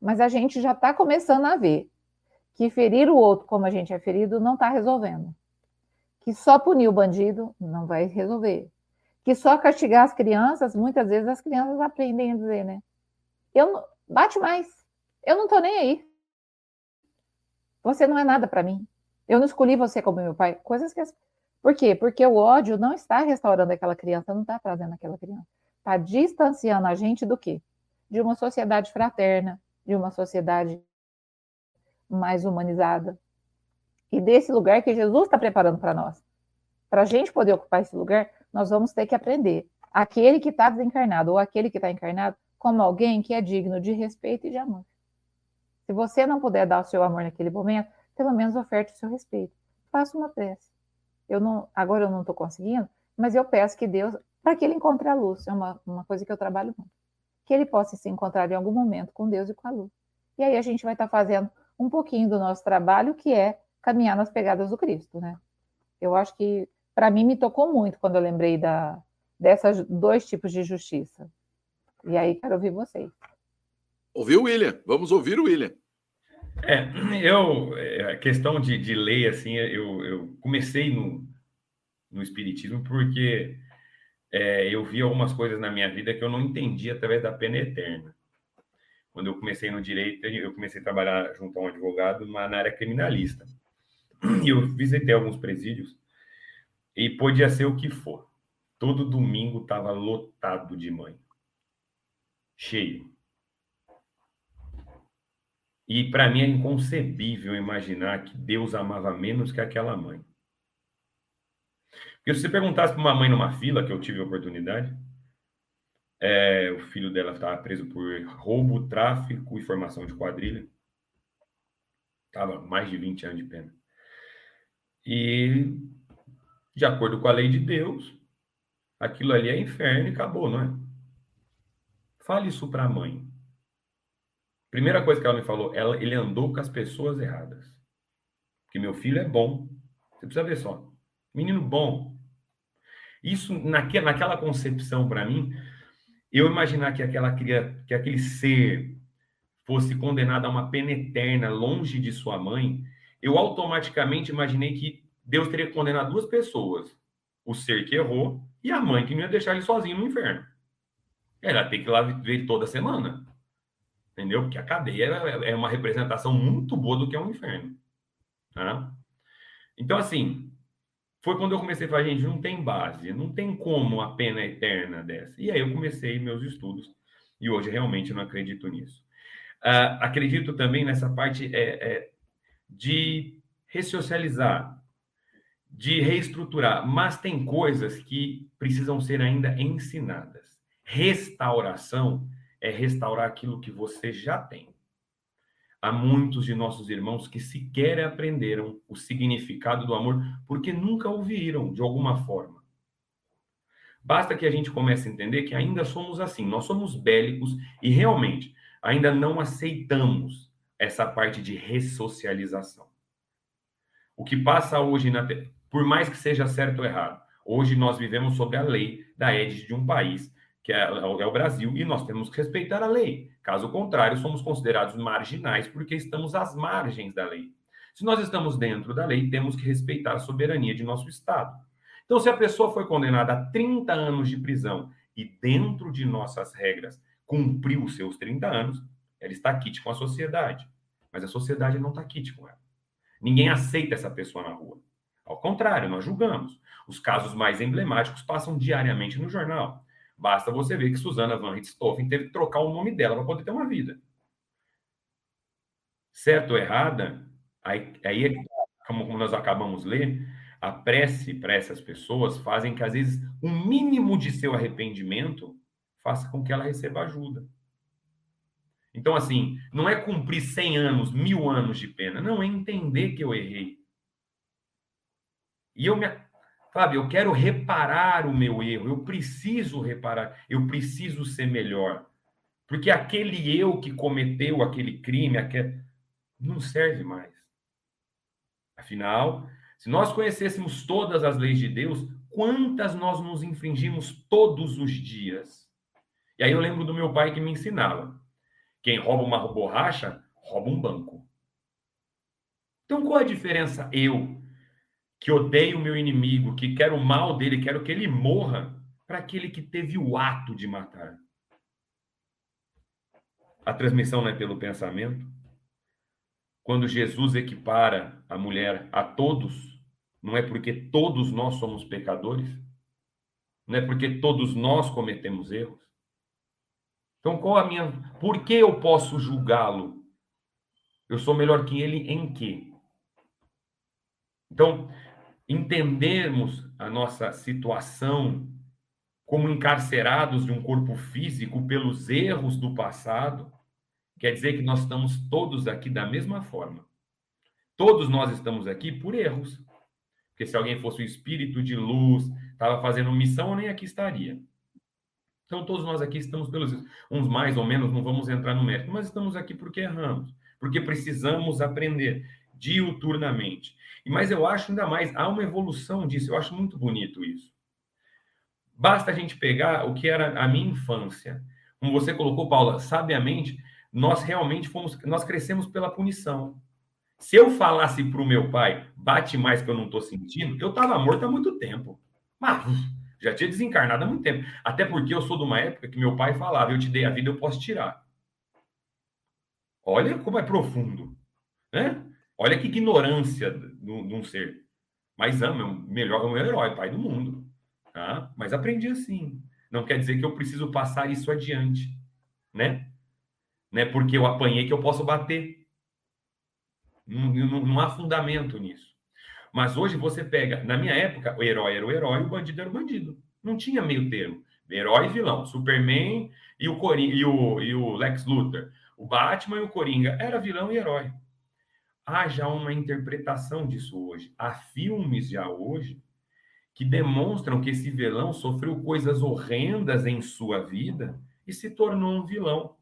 Mas a gente já está começando a ver que ferir o outro como a gente é ferido não está resolvendo. Que só punir o bandido não vai resolver. Que só castigar as crianças, muitas vezes as crianças aprendem a dizer, né? Eu não, bate mais. Eu não estou nem aí. Você não é nada para mim. Eu não escolhi você como meu pai. Coisas que. Por quê? Porque o ódio não está restaurando aquela criança, não está trazendo aquela criança. Está distanciando a gente do quê? De uma sociedade fraterna, de uma sociedade mais humanizada. E desse lugar que Jesus está preparando para nós. Para a gente poder ocupar esse lugar, nós vamos ter que aprender. Aquele que está desencarnado ou aquele que está encarnado, como alguém que é digno de respeito e de amor. Se você não puder dar o seu amor naquele momento, pelo menos oferte o seu respeito. Faça uma prece. Eu não, agora eu não estou conseguindo, mas eu peço que Deus, para que ele encontre a luz, é uma, uma coisa que eu trabalho muito, que ele possa se encontrar em algum momento com Deus e com a luz. E aí a gente vai estar tá fazendo um pouquinho do nosso trabalho, que é caminhar nas pegadas do Cristo, né? Eu acho que, para mim, me tocou muito quando eu lembrei da, dessas dois tipos de justiça. E aí quero ouvir vocês. Ouviu o William? Vamos ouvir o William. É, eu, é, a questão de, de lei, assim, eu, eu comecei no, no Espiritismo porque é, eu vi algumas coisas na minha vida que eu não entendi através da pena eterna. Quando eu comecei no direito, eu comecei a trabalhar junto a um advogado na área criminalista. E eu visitei alguns presídios e podia ser o que for. Todo domingo estava lotado de mãe. Cheio. E para mim é inconcebível imaginar que Deus amava menos que aquela mãe. Porque se você perguntasse para uma mãe numa fila, que eu tive a oportunidade, é, o filho dela estava preso por roubo, tráfico e formação de quadrilha. Estava mais de 20 anos de pena. E, de acordo com a lei de Deus, aquilo ali é inferno e acabou, não é? Fale isso para a mãe. Primeira coisa que ela me falou, ela, ele andou com as pessoas erradas. Porque meu filho é bom. Você precisa ver só. Menino bom. Isso, naque, naquela concepção, para mim, eu imaginar que, aquela, que aquele ser fosse condenado a uma pena eterna longe de sua mãe, eu automaticamente imaginei que Deus teria condenado duas pessoas. O ser que errou e a mãe que não ia deixar ele sozinho no inferno. Ela tem que ir lá ver toda semana entendeu? Porque a cadeia é uma representação muito boa do que é um inferno. Tá? Então, assim, foi quando eu comecei a falar, gente, não tem base, não tem como a pena eterna dessa. E aí eu comecei meus estudos e hoje realmente não acredito nisso. Uh, acredito também nessa parte é, é, de ressocializar, de reestruturar, mas tem coisas que precisam ser ainda ensinadas. Restauração é restaurar aquilo que você já tem. Há muitos de nossos irmãos que sequer aprenderam o significado do amor porque nunca ouviram de alguma forma. Basta que a gente comece a entender que ainda somos assim, nós somos bélicos e realmente ainda não aceitamos essa parte de ressocialização. O que passa hoje, na, por mais que seja certo ou errado, hoje nós vivemos sob a lei da EDIS de um país que é, é o Brasil, e nós temos que respeitar a lei. Caso contrário, somos considerados marginais porque estamos às margens da lei. Se nós estamos dentro da lei, temos que respeitar a soberania de nosso Estado. Então, se a pessoa foi condenada a 30 anos de prisão e dentro de nossas regras cumpriu os seus 30 anos, ela está quite com a sociedade. Mas a sociedade não está quite com ela. Ninguém aceita essa pessoa na rua. Ao contrário, nós julgamos. Os casos mais emblemáticos passam diariamente no jornal. Basta você ver que Susana Van Richthofen teve que trocar o nome dela para poder ter uma vida. Certo ou errada, aí, aí é como, como nós acabamos de ler, a prece para essas pessoas fazem que, às vezes, o um mínimo de seu arrependimento faça com que ela receba ajuda. Então, assim, não é cumprir 100 anos, mil anos de pena, não, é entender que eu errei. E eu me, Sabe, eu quero reparar o meu erro, eu preciso reparar, eu preciso ser melhor. Porque aquele eu que cometeu aquele crime, aquele... não serve mais. Afinal, se nós conhecêssemos todas as leis de Deus, quantas nós nos infringimos todos os dias? E aí eu lembro do meu pai que me ensinava: quem rouba uma borracha, rouba um banco. Então qual a diferença eu, que odeio o meu inimigo, que quero o mal dele, quero que ele morra, para aquele que teve o ato de matar. A transmissão não é pelo pensamento. Quando Jesus equipara a mulher a todos, não é porque todos nós somos pecadores, não é porque todos nós cometemos erros. Então, qual a minha. Por que eu posso julgá-lo? Eu sou melhor que ele em quê? Então, entendermos a nossa situação como encarcerados de um corpo físico pelos erros do passado, quer dizer que nós estamos todos aqui da mesma forma. Todos nós estamos aqui por erros. Porque se alguém fosse o espírito de luz, estava fazendo missão, eu nem aqui estaria. Então, todos nós aqui estamos pelos. Uns mais ou menos, não vamos entrar no mérito, mas estamos aqui porque erramos, porque precisamos aprender diuturnamente. Mas eu acho ainda mais, há uma evolução disso, eu acho muito bonito isso. Basta a gente pegar o que era a minha infância, Como você colocou, Paula, sabiamente, nós realmente fomos, nós crescemos pela punição. Se eu falasse para o meu pai, bate mais que eu não estou sentindo, eu estava morto há muito tempo. Mas já tinha desencarnado há muito tempo. Até porque eu sou de uma época que meu pai falava: eu te dei a vida, eu posso tirar. Olha como é profundo. Né? Olha que ignorância de um ser. Mas ama, é o melhor, é o meu herói, pai do mundo. Tá? Mas aprendi assim. Não quer dizer que eu preciso passar isso adiante. Né? Né? Porque eu apanhei que eu posso bater. Não, não, não há fundamento nisso. Mas hoje você pega, na minha época, o herói era o herói, o bandido era o bandido. Não tinha meio termo. Herói e vilão. Superman e o, Coringa, e o, e o Lex Luthor. O Batman e o Coringa. Era vilão e herói. Há já uma interpretação disso hoje. Há filmes já hoje que demonstram que esse vilão sofreu coisas horrendas em sua vida e se tornou um vilão.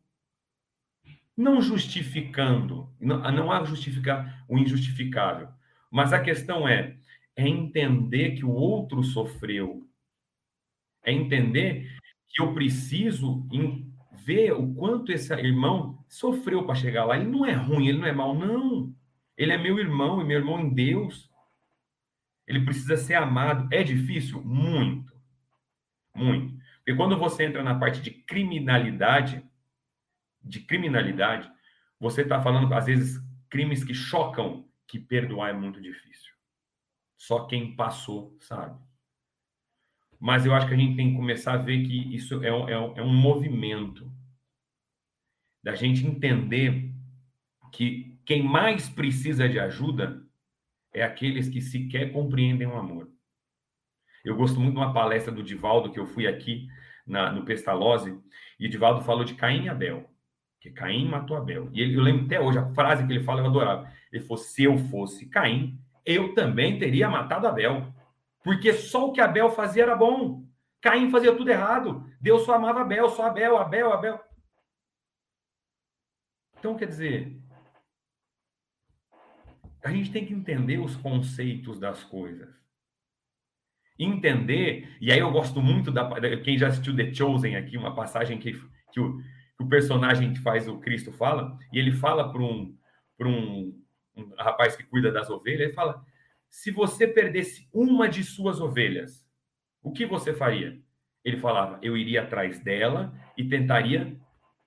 Não justificando, não, não há justificar o injustificável, mas a questão é, é entender que o outro sofreu. É entender que eu preciso ver o quanto esse irmão sofreu para chegar lá. Ele não é ruim, ele não é mau, não. Ele é meu irmão e meu irmão em Deus. Ele precisa ser amado. É difícil? Muito. Muito. Porque quando você entra na parte de criminalidade, de criminalidade, você está falando, às vezes, crimes que chocam que perdoar é muito difícil. Só quem passou sabe. Mas eu acho que a gente tem que começar a ver que isso é um, é é um movimento da gente entender que quem mais precisa de ajuda é aqueles que sequer compreendem o amor. Eu gosto muito de uma palestra do Divaldo que eu fui aqui na, no Pestalozzi, e o Divaldo falou de Caim e Abel que Caim matou Abel. E ele, eu lembro até hoje, a frase que ele fala, eu adorava. Ele falou: se eu fosse Caim, eu também teria matado Abel. Porque só o que Abel fazia era bom. Caim fazia tudo errado. Deus só amava Abel, só Abel, Abel, Abel. Então, quer dizer, a gente tem que entender os conceitos das coisas. Entender, e aí eu gosto muito da. Quem já assistiu The Chosen aqui, uma passagem que, que o o personagem que faz o Cristo fala, e ele fala para um, um, um rapaz que cuida das ovelhas, ele fala: se você perdesse uma de suas ovelhas, o que você faria? Ele falava: eu iria atrás dela e tentaria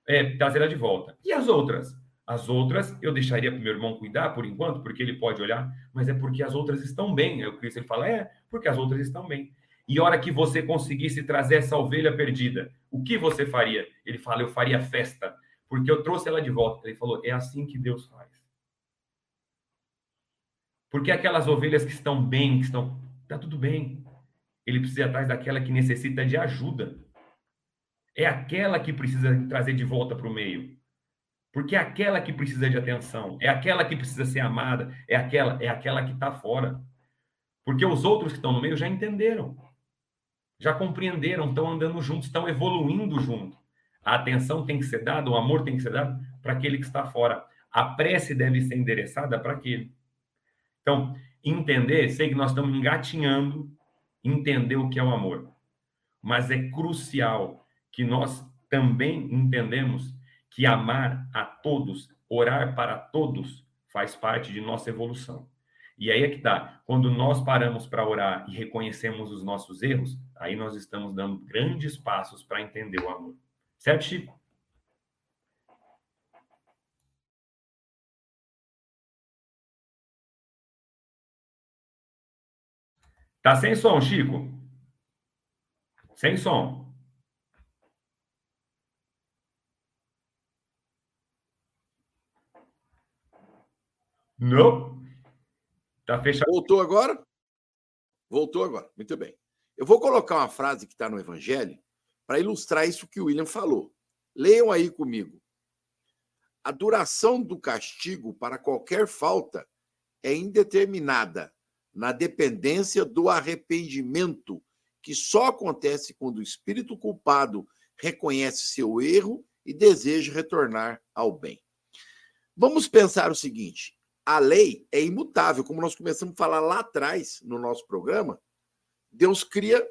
é, trazê-la de volta. E as outras? As outras eu deixaria para o meu irmão cuidar por enquanto, porque ele pode olhar, mas é porque as outras estão bem. Aí o ele fala: é, porque as outras estão bem. E hora que você conseguisse trazer essa ovelha perdida, o que você faria? Ele fala, eu faria festa, porque eu trouxe ela de volta. Ele falou, é assim que Deus faz. Porque aquelas ovelhas que estão bem, que estão. Está tudo bem. Ele precisa ir atrás daquela que necessita de ajuda. É aquela que precisa trazer de volta para o meio. Porque é aquela que precisa de atenção. É aquela que precisa ser amada. É aquela, é aquela que está fora. Porque os outros que estão no meio já entenderam já compreenderam, estão andando juntos, estão evoluindo junto. A atenção tem que ser dada, o amor tem que ser dado para aquele que está fora. A prece deve ser endereçada para aquele. Então, entender, sei que nós estamos engatinhando, entender o que é o amor. Mas é crucial que nós também entendemos que amar a todos, orar para todos, faz parte de nossa evolução. E aí é que tá. Quando nós paramos para orar e reconhecemos os nossos erros, aí nós estamos dando grandes passos para entender o amor. Certo, Chico? Tá sem som, Chico? Sem som. Não. Tá fechado. Voltou agora? Voltou agora. Muito bem. Eu vou colocar uma frase que está no Evangelho para ilustrar isso que o William falou. Leiam aí comigo. A duração do castigo para qualquer falta é indeterminada, na dependência do arrependimento, que só acontece quando o espírito culpado reconhece seu erro e deseja retornar ao bem. Vamos pensar o seguinte: a lei é imutável, como nós começamos a falar lá atrás no nosso programa. Deus cria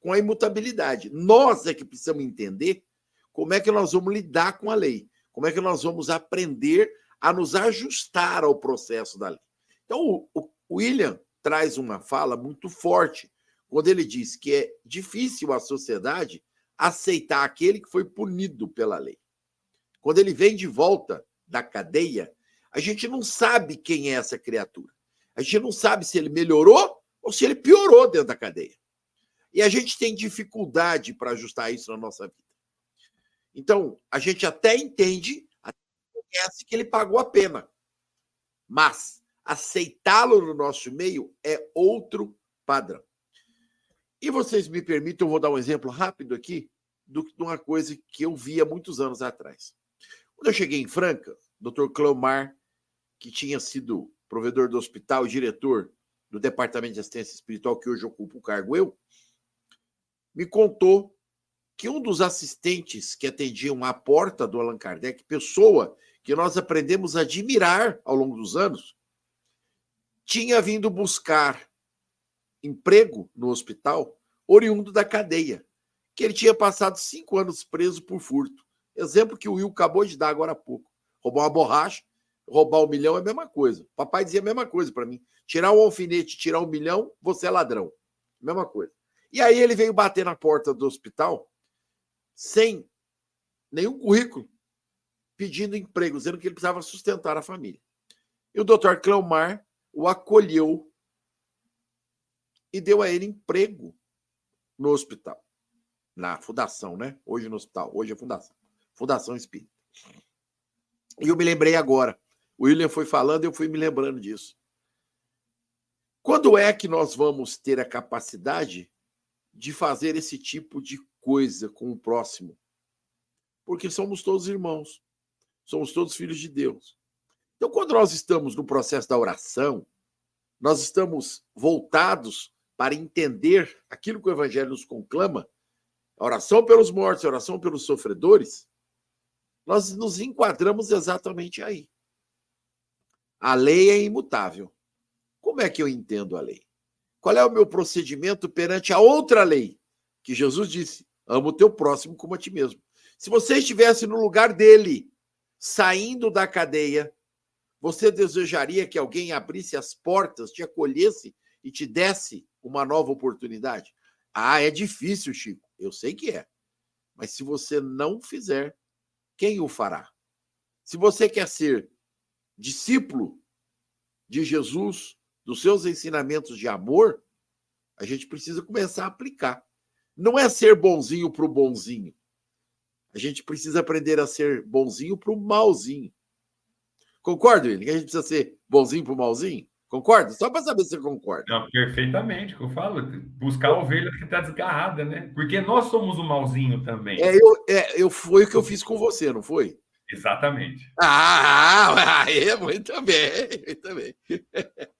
com a imutabilidade. Nós é que precisamos entender como é que nós vamos lidar com a lei, como é que nós vamos aprender a nos ajustar ao processo da lei. Então, o, o William traz uma fala muito forte quando ele diz que é difícil a sociedade aceitar aquele que foi punido pela lei. Quando ele vem de volta da cadeia, a gente não sabe quem é essa criatura. A gente não sabe se ele melhorou ou se ele piorou dentro da cadeia. E a gente tem dificuldade para ajustar isso na nossa vida. Então, a gente até entende, até conhece que ele pagou a pena. Mas aceitá-lo no nosso meio é outro padrão. E vocês me permitem, eu vou dar um exemplo rápido aqui de uma coisa que eu vi há muitos anos atrás. Quando eu cheguei em Franca, o Dr. Cleomar, que tinha sido provedor do hospital e diretor do Departamento de Assistência Espiritual, que hoje ocupa o cargo eu, me contou que um dos assistentes que atendiam à porta do Allan Kardec, pessoa que nós aprendemos a admirar ao longo dos anos, tinha vindo buscar emprego no hospital, oriundo da cadeia, que ele tinha passado cinco anos preso por furto. Exemplo que o Will acabou de dar agora há pouco. Roubar uma borracha, roubar um milhão é a mesma coisa. Papai dizia a mesma coisa para mim. Tirar um alfinete, tirar um milhão, você é ladrão. Mesma coisa. E aí ele veio bater na porta do hospital sem nenhum currículo, pedindo emprego, dizendo que ele precisava sustentar a família. E o doutor Cleomar o acolheu e deu a ele emprego no hospital, na fundação, né? Hoje no hospital, hoje é fundação, Fundação Espírita. E eu me lembrei agora. O William foi falando, eu fui me lembrando disso. Quando é que nós vamos ter a capacidade de fazer esse tipo de coisa com o próximo? Porque somos todos irmãos, somos todos filhos de Deus. Então, quando nós estamos no processo da oração, nós estamos voltados para entender aquilo que o Evangelho nos conclama, a oração pelos mortos, a oração pelos sofredores, nós nos enquadramos exatamente aí. A lei é imutável. Como é que eu entendo a lei? Qual é o meu procedimento perante a outra lei? Que Jesus disse: ama o teu próximo como a ti mesmo. Se você estivesse no lugar dele, saindo da cadeia, você desejaria que alguém abrisse as portas, te acolhesse e te desse uma nova oportunidade? Ah, é difícil, Chico. Eu sei que é. Mas se você não fizer, quem o fará? Se você quer ser discípulo de Jesus, dos seus ensinamentos de amor, a gente precisa começar a aplicar. Não é ser bonzinho para o bonzinho. A gente precisa aprender a ser bonzinho para o malzinho. Concorda, William? Que a gente precisa ser bonzinho pro malzinho? Concorda? Só para saber se você concorda. Não, perfeitamente, que eu falo. Buscar a ovelha que está desgarrada, né? Porque nós somos o malzinho também. É, eu, é, eu, foi o que eu fiz com você, não foi? Exatamente. Ah, é, muito bem, muito bem.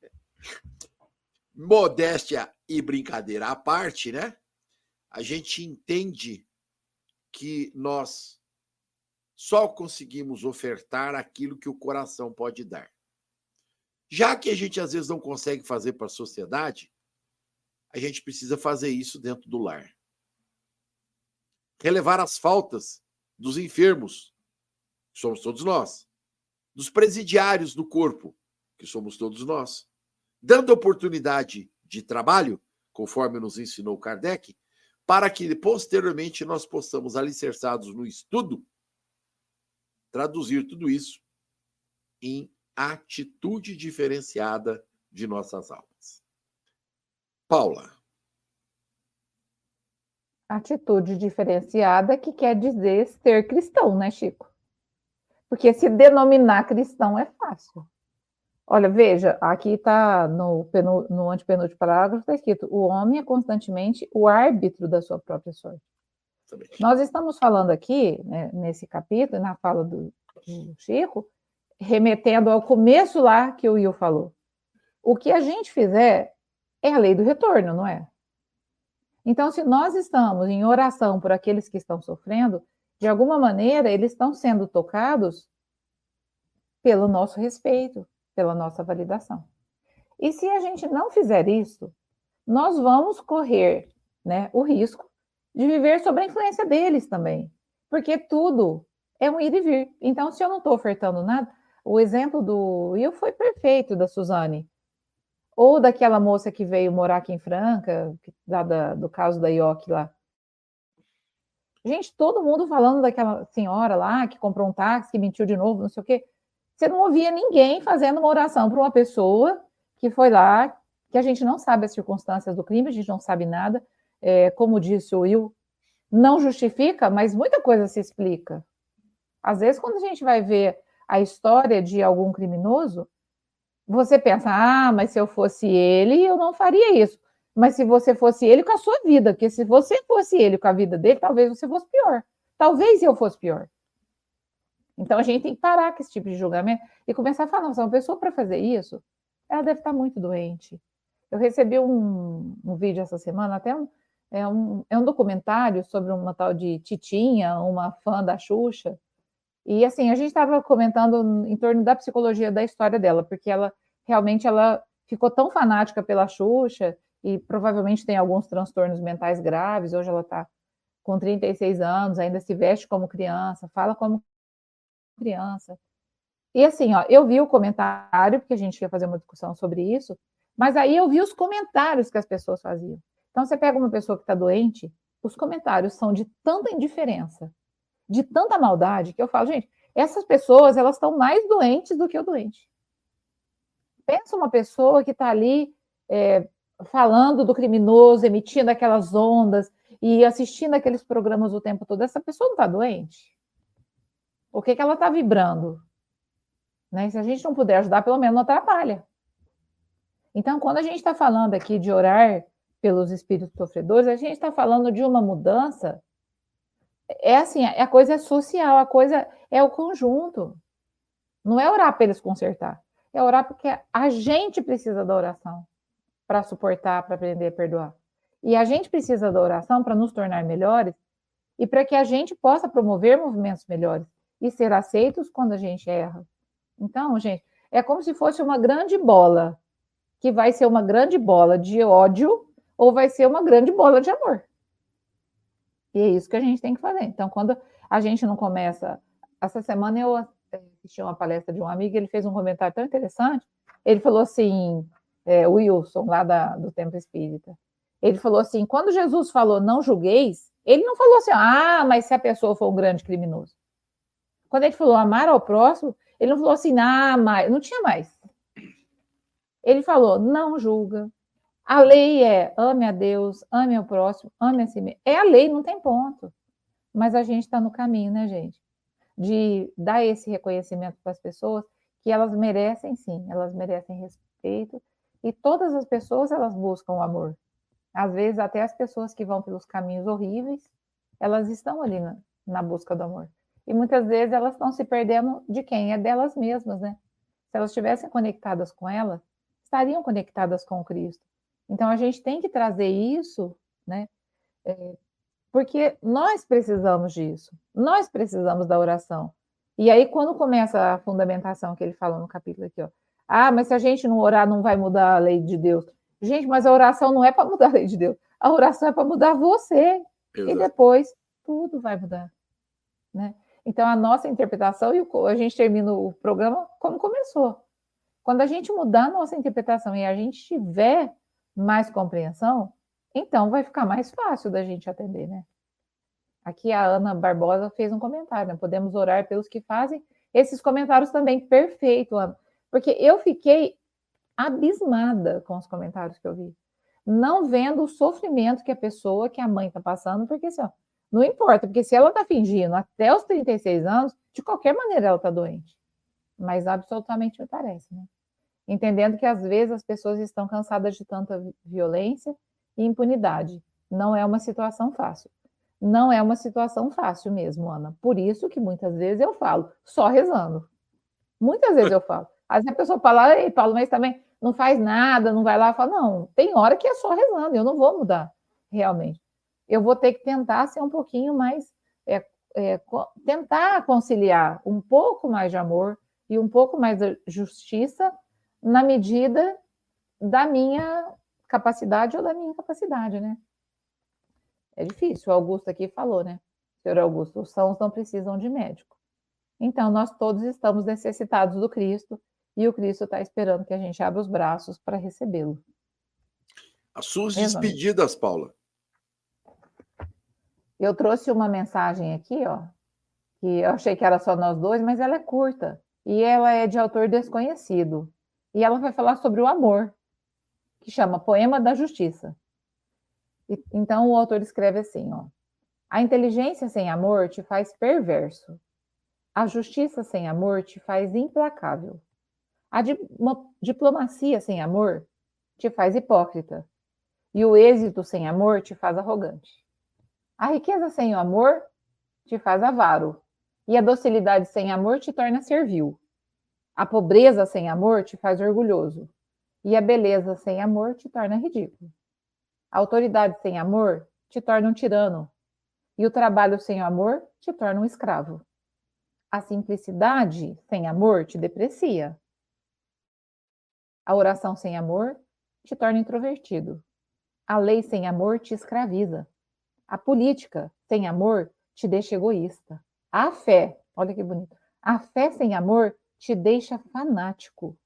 Modéstia e brincadeira à parte, né? A gente entende que nós só conseguimos ofertar aquilo que o coração pode dar. Já que a gente às vezes não consegue fazer para a sociedade, a gente precisa fazer isso dentro do lar. Relevar as faltas dos enfermos, que somos todos nós, dos presidiários do corpo, que somos todos nós, dando oportunidade de trabalho, conforme nos ensinou Kardec, para que posteriormente nós possamos, alicerçados no estudo, traduzir tudo isso em atitude diferenciada de nossas almas. Paula. Atitude diferenciada que quer dizer ser cristão, né, Chico? Porque se denominar cristão é fácil. Olha, veja, aqui está no, no antepenúltimo parágrafo, está escrito: o homem é constantemente o árbitro da sua própria sorte. Nós estamos falando aqui, né, nesse capítulo, na fala do, do, Chico, remetendo ao começo lá que o Will falou. O que a gente fizer é a lei do retorno, não é? Então, se nós estamos em oração por aqueles que estão sofrendo, de alguma maneira eles estão sendo tocados pelo nosso respeito, pela nossa validação. E se a gente não fizer isso, nós vamos correr né, o risco de viver sob a influência deles também. Porque tudo é um ir e vir. Então, se eu não estou ofertando nada, o exemplo do Will foi perfeito da Suzane. Ou daquela moça que veio morar aqui em Franca, da, do caso da Ioki lá. Gente, todo mundo falando daquela senhora lá que comprou um táxi, que mentiu de novo, não sei o quê. Você não ouvia ninguém fazendo uma oração para uma pessoa que foi lá, que a gente não sabe as circunstâncias do crime, a gente não sabe nada. É, como disse o Will, não justifica, mas muita coisa se explica. Às vezes, quando a gente vai ver a história de algum criminoso, você pensa, ah, mas se eu fosse ele, eu não faria isso. Mas se você fosse ele com a sua vida, porque se você fosse ele com a vida dele, talvez você fosse pior. Talvez eu fosse pior. Então a gente tem que parar com esse tipo de julgamento e começar a falar, nossa, uma pessoa para fazer isso, ela deve estar muito doente. Eu recebi um, um vídeo essa semana, até um, é, um, é um documentário sobre uma tal de Titinha, uma fã da Xuxa. E assim, a gente estava comentando em torno da psicologia da história dela, porque ela realmente ela ficou tão fanática pela Xuxa e provavelmente tem alguns transtornos mentais graves. Hoje ela está com 36 anos, ainda se veste como criança, fala como criança. E assim, ó, eu vi o comentário, porque a gente ia fazer uma discussão sobre isso, mas aí eu vi os comentários que as pessoas faziam. Então, você pega uma pessoa que está doente, os comentários são de tanta indiferença, de tanta maldade, que eu falo, gente, essas pessoas, elas estão mais doentes do que o doente. Pensa uma pessoa que está ali é, falando do criminoso, emitindo aquelas ondas e assistindo aqueles programas o tempo todo, essa pessoa não está doente? O que, que ela está vibrando? Né? Se a gente não puder ajudar, pelo menos não atrapalha. Então, quando a gente está falando aqui de orar pelos espíritos sofredores, a gente está falando de uma mudança. É assim, a coisa é social, a coisa é o conjunto. Não é orar para eles consertar, é orar porque a gente precisa da oração para suportar, para aprender a perdoar. E a gente precisa da oração para nos tornar melhores e para que a gente possa promover movimentos melhores e ser aceitos quando a gente erra. Então, gente, é como se fosse uma grande bola, que vai ser uma grande bola de ódio ou vai ser uma grande bola de amor. E é isso que a gente tem que fazer. Então, quando a gente não começa. Essa semana eu assisti uma palestra de um amigo, ele fez um comentário tão interessante. Ele falou assim: é, Wilson, lá da, do Templo Espírita. Ele falou assim: quando Jesus falou não julgueis, ele não falou assim, ah, mas se a pessoa for um grande criminoso. Quando ele falou amar ao próximo, ele não falou assim, ah, mas não tinha mais. Ele falou, não julga. A lei é ame a Deus, ame ao próximo, ame a si mesmo. É a lei, não tem ponto. Mas a gente está no caminho, né, gente? De dar esse reconhecimento para as pessoas que elas merecem sim, elas merecem respeito, e todas as pessoas, elas buscam o amor. Às vezes, até as pessoas que vão pelos caminhos horríveis, elas estão ali na, na busca do amor. E muitas vezes elas estão se perdendo de quem? É delas mesmas, né? Se elas estivessem conectadas com ela, estariam conectadas com Cristo. Então, a gente tem que trazer isso, né? É, porque nós precisamos disso. Nós precisamos da oração. E aí, quando começa a fundamentação que ele falou no capítulo aqui, ó, ah, mas se a gente não orar, não vai mudar a lei de Deus. Gente, mas a oração não é para mudar a lei de Deus. A oração é para mudar você. Exato. E depois tudo vai mudar. Né? Então, a nossa interpretação, e a gente termina o programa como começou. Quando a gente mudar a nossa interpretação e a gente tiver mais compreensão, então vai ficar mais fácil da gente atender, né? Aqui a Ana Barbosa fez um comentário, né? Podemos orar pelos que fazem. Esses comentários também, perfeito, Ana. Porque eu fiquei abismada com os comentários que eu vi. Não vendo o sofrimento que a pessoa, que a mãe está passando, porque assim, ó, não importa, porque se ela está fingindo até os 36 anos, de qualquer maneira ela está doente. Mas absolutamente me parece, né? Entendendo que às vezes as pessoas estão cansadas de tanta violência e impunidade. Não é uma situação fácil. Não é uma situação fácil mesmo, Ana. Por isso que muitas vezes eu falo, só rezando. Muitas vezes eu falo, às vezes a pessoa fala, ei, Paulo, mas também não faz nada, não vai lá. Fala, não, tem hora que é só rezando, eu não vou mudar, realmente. Eu vou ter que tentar ser um pouquinho mais, é, é, tentar conciliar um pouco mais de amor e um pouco mais de justiça na medida da minha capacidade ou da minha incapacidade, né? É difícil, o Augusto aqui falou, né? senhor Augusto, os sãos não precisam de médico. Então, nós todos estamos necessitados do Cristo e o Cristo está esperando que a gente abra os braços para recebê-lo. As suas despedidas, Paula. Eu trouxe uma mensagem aqui, ó, que eu achei que era só nós dois, mas ela é curta e ela é de autor desconhecido. E ela vai falar sobre o amor, que chama Poema da Justiça. E, então o autor escreve assim, ó: A inteligência sem amor te faz perverso. A justiça sem amor te faz implacável. A di diplomacia sem amor te faz hipócrita. E o êxito sem amor te faz arrogante. A riqueza sem o amor te faz avaro. E a docilidade sem amor te torna servil. A pobreza sem amor te faz orgulhoso. E a beleza sem amor te torna ridículo. A autoridade sem amor te torna um tirano, e o trabalho sem amor te torna um escravo. A simplicidade sem amor te deprecia. A oração sem amor te torna introvertido. A lei sem amor te escraviza. A política sem amor te deixa egoísta. A fé, olha que bonito. A fé sem amor te deixa fanático.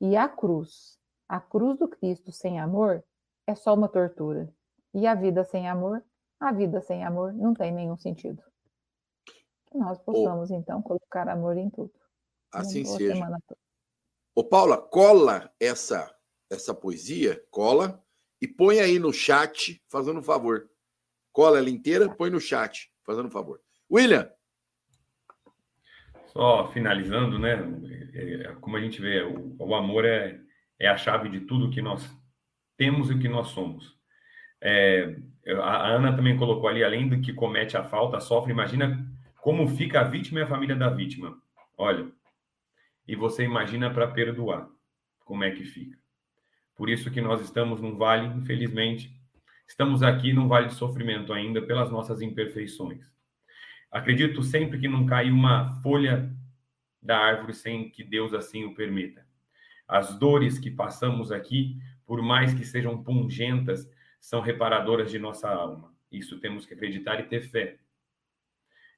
E a cruz, a cruz do Cristo sem amor, é só uma tortura. E a vida sem amor, a vida sem amor não tem nenhum sentido. Que nós possamos, então, colocar amor em tudo. Assim seja. Ô, Paula, cola essa, essa poesia, cola, e põe aí no chat, fazendo um favor. Cola ela inteira, põe no chat, fazendo um favor. William. Só finalizando, né? É, é, como a gente vê, o, o amor é, é a chave de tudo que nós temos e o que nós somos. É, a Ana também colocou ali, além do que comete a falta, sofre, imagina como fica a vítima e a família da vítima. Olha, e você imagina para perdoar, como é que fica. Por isso que nós estamos num vale, infelizmente, estamos aqui num vale de sofrimento ainda pelas nossas imperfeições. Acredito sempre que não cai uma folha da árvore sem que Deus assim o permita. As dores que passamos aqui por mais que sejam pungentas, são reparadoras de nossa alma. Isso temos que acreditar e ter fé.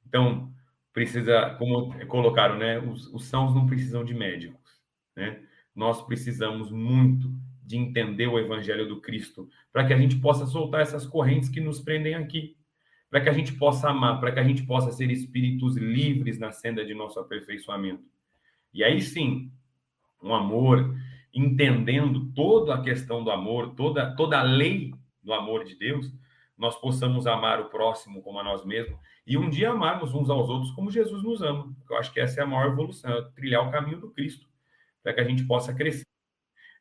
Então, precisa, como colocaram, né? Os, os sãos não precisam de médicos, né? Nós precisamos muito de entender o evangelho do Cristo, para que a gente possa soltar essas correntes que nos prendem aqui, para que a gente possa amar, para que a gente possa ser espíritos livres na senda de nosso aperfeiçoamento. E aí sim, um amor entendendo toda a questão do amor, toda, toda a lei do amor de Deus, nós possamos amar o próximo como a nós mesmos e um dia amarmos uns aos outros como Jesus nos ama. Eu acho que essa é a maior evolução, é trilhar o caminho do Cristo, para que a gente possa crescer.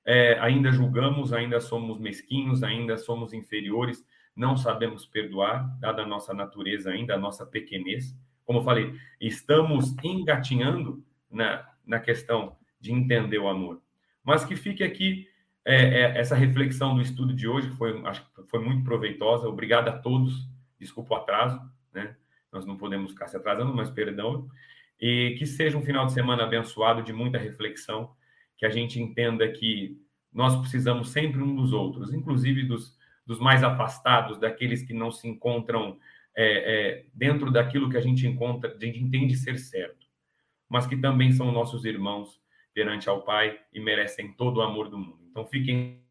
É, ainda julgamos, ainda somos mesquinhos, ainda somos inferiores, não sabemos perdoar, dada a nossa natureza ainda, a nossa pequenez. Como eu falei, estamos engatinhando na, na questão de entender o amor. Mas que fique aqui é, é, essa reflexão do estudo de hoje, foi, acho que foi muito proveitosa. Obrigado a todos. Desculpa o atraso, né? Nós não podemos ficar se atrasando, mas perdão. E que seja um final de semana abençoado, de muita reflexão, que a gente entenda que nós precisamos sempre um dos outros, inclusive dos, dos mais afastados, daqueles que não se encontram é, é, dentro daquilo que a gente encontra, a gente entende ser certo, mas que também são nossos irmãos perante ao Pai e merecem todo o amor do mundo. Então fiquem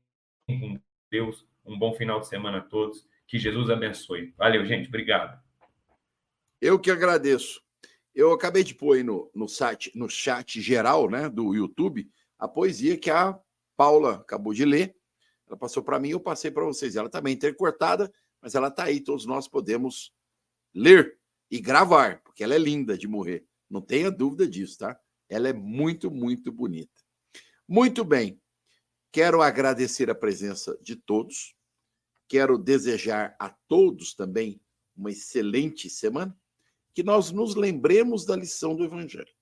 com Deus, um bom final de semana a todos, que Jesus abençoe. Valeu, gente, obrigado. Eu que agradeço. Eu acabei de pôr aí no, no, site, no chat geral né, do YouTube a poesia que a Paula acabou de ler. Ela passou para mim, eu passei para vocês. Ela também tá intercortada, mas ela está aí, todos nós podemos ler e gravar, porque ela é linda de morrer. Não tenha dúvida disso, tá? Ela é muito, muito bonita. Muito bem. Quero agradecer a presença de todos. Quero desejar a todos também uma excelente semana. Que nós nos lembremos da lição do Evangelho.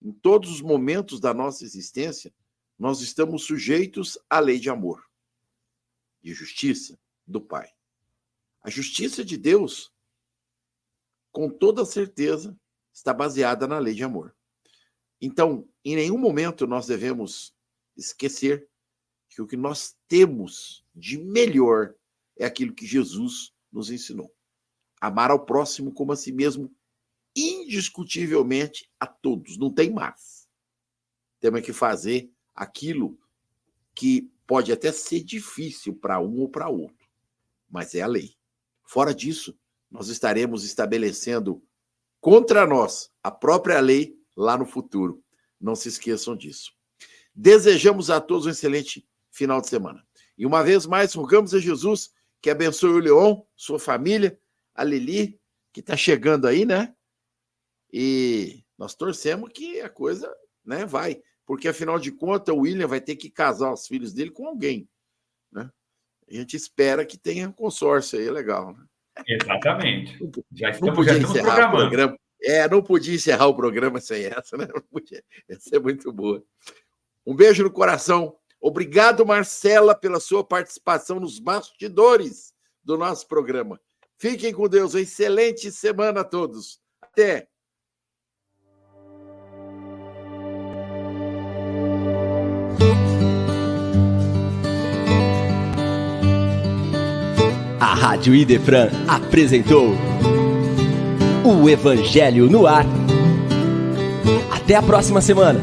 Em todos os momentos da nossa existência, nós estamos sujeitos à lei de amor e justiça do Pai. A justiça de Deus, com toda certeza, está baseada na lei de amor. Então, em nenhum momento nós devemos esquecer que o que nós temos de melhor é aquilo que Jesus nos ensinou. Amar ao próximo como a si mesmo, indiscutivelmente a todos. Não tem mais. Temos que fazer aquilo que pode até ser difícil para um ou para outro, mas é a lei. Fora disso, nós estaremos estabelecendo contra nós a própria lei lá no futuro. Não se esqueçam disso. Desejamos a todos um excelente final de semana. E uma vez mais, rogamos a Jesus que abençoe o Leon, sua família, a Lili, que está chegando aí, né? E nós torcemos que a coisa né, vai. Porque, afinal de contas, o William vai ter que casar os filhos dele com alguém. Né? A gente espera que tenha um consórcio aí, legal. Né? Exatamente. Já estamos, não podia já estamos encerrar programando. o programa. É, não podia encerrar o programa sem essa, né? Essa é muito boa. Um beijo no coração. Obrigado, Marcela, pela sua participação nos bastidores do nosso programa. Fiquem com Deus. Uma excelente semana a todos. Até. A Rádio Idefran apresentou o Evangelho no Ar. Até a próxima semana.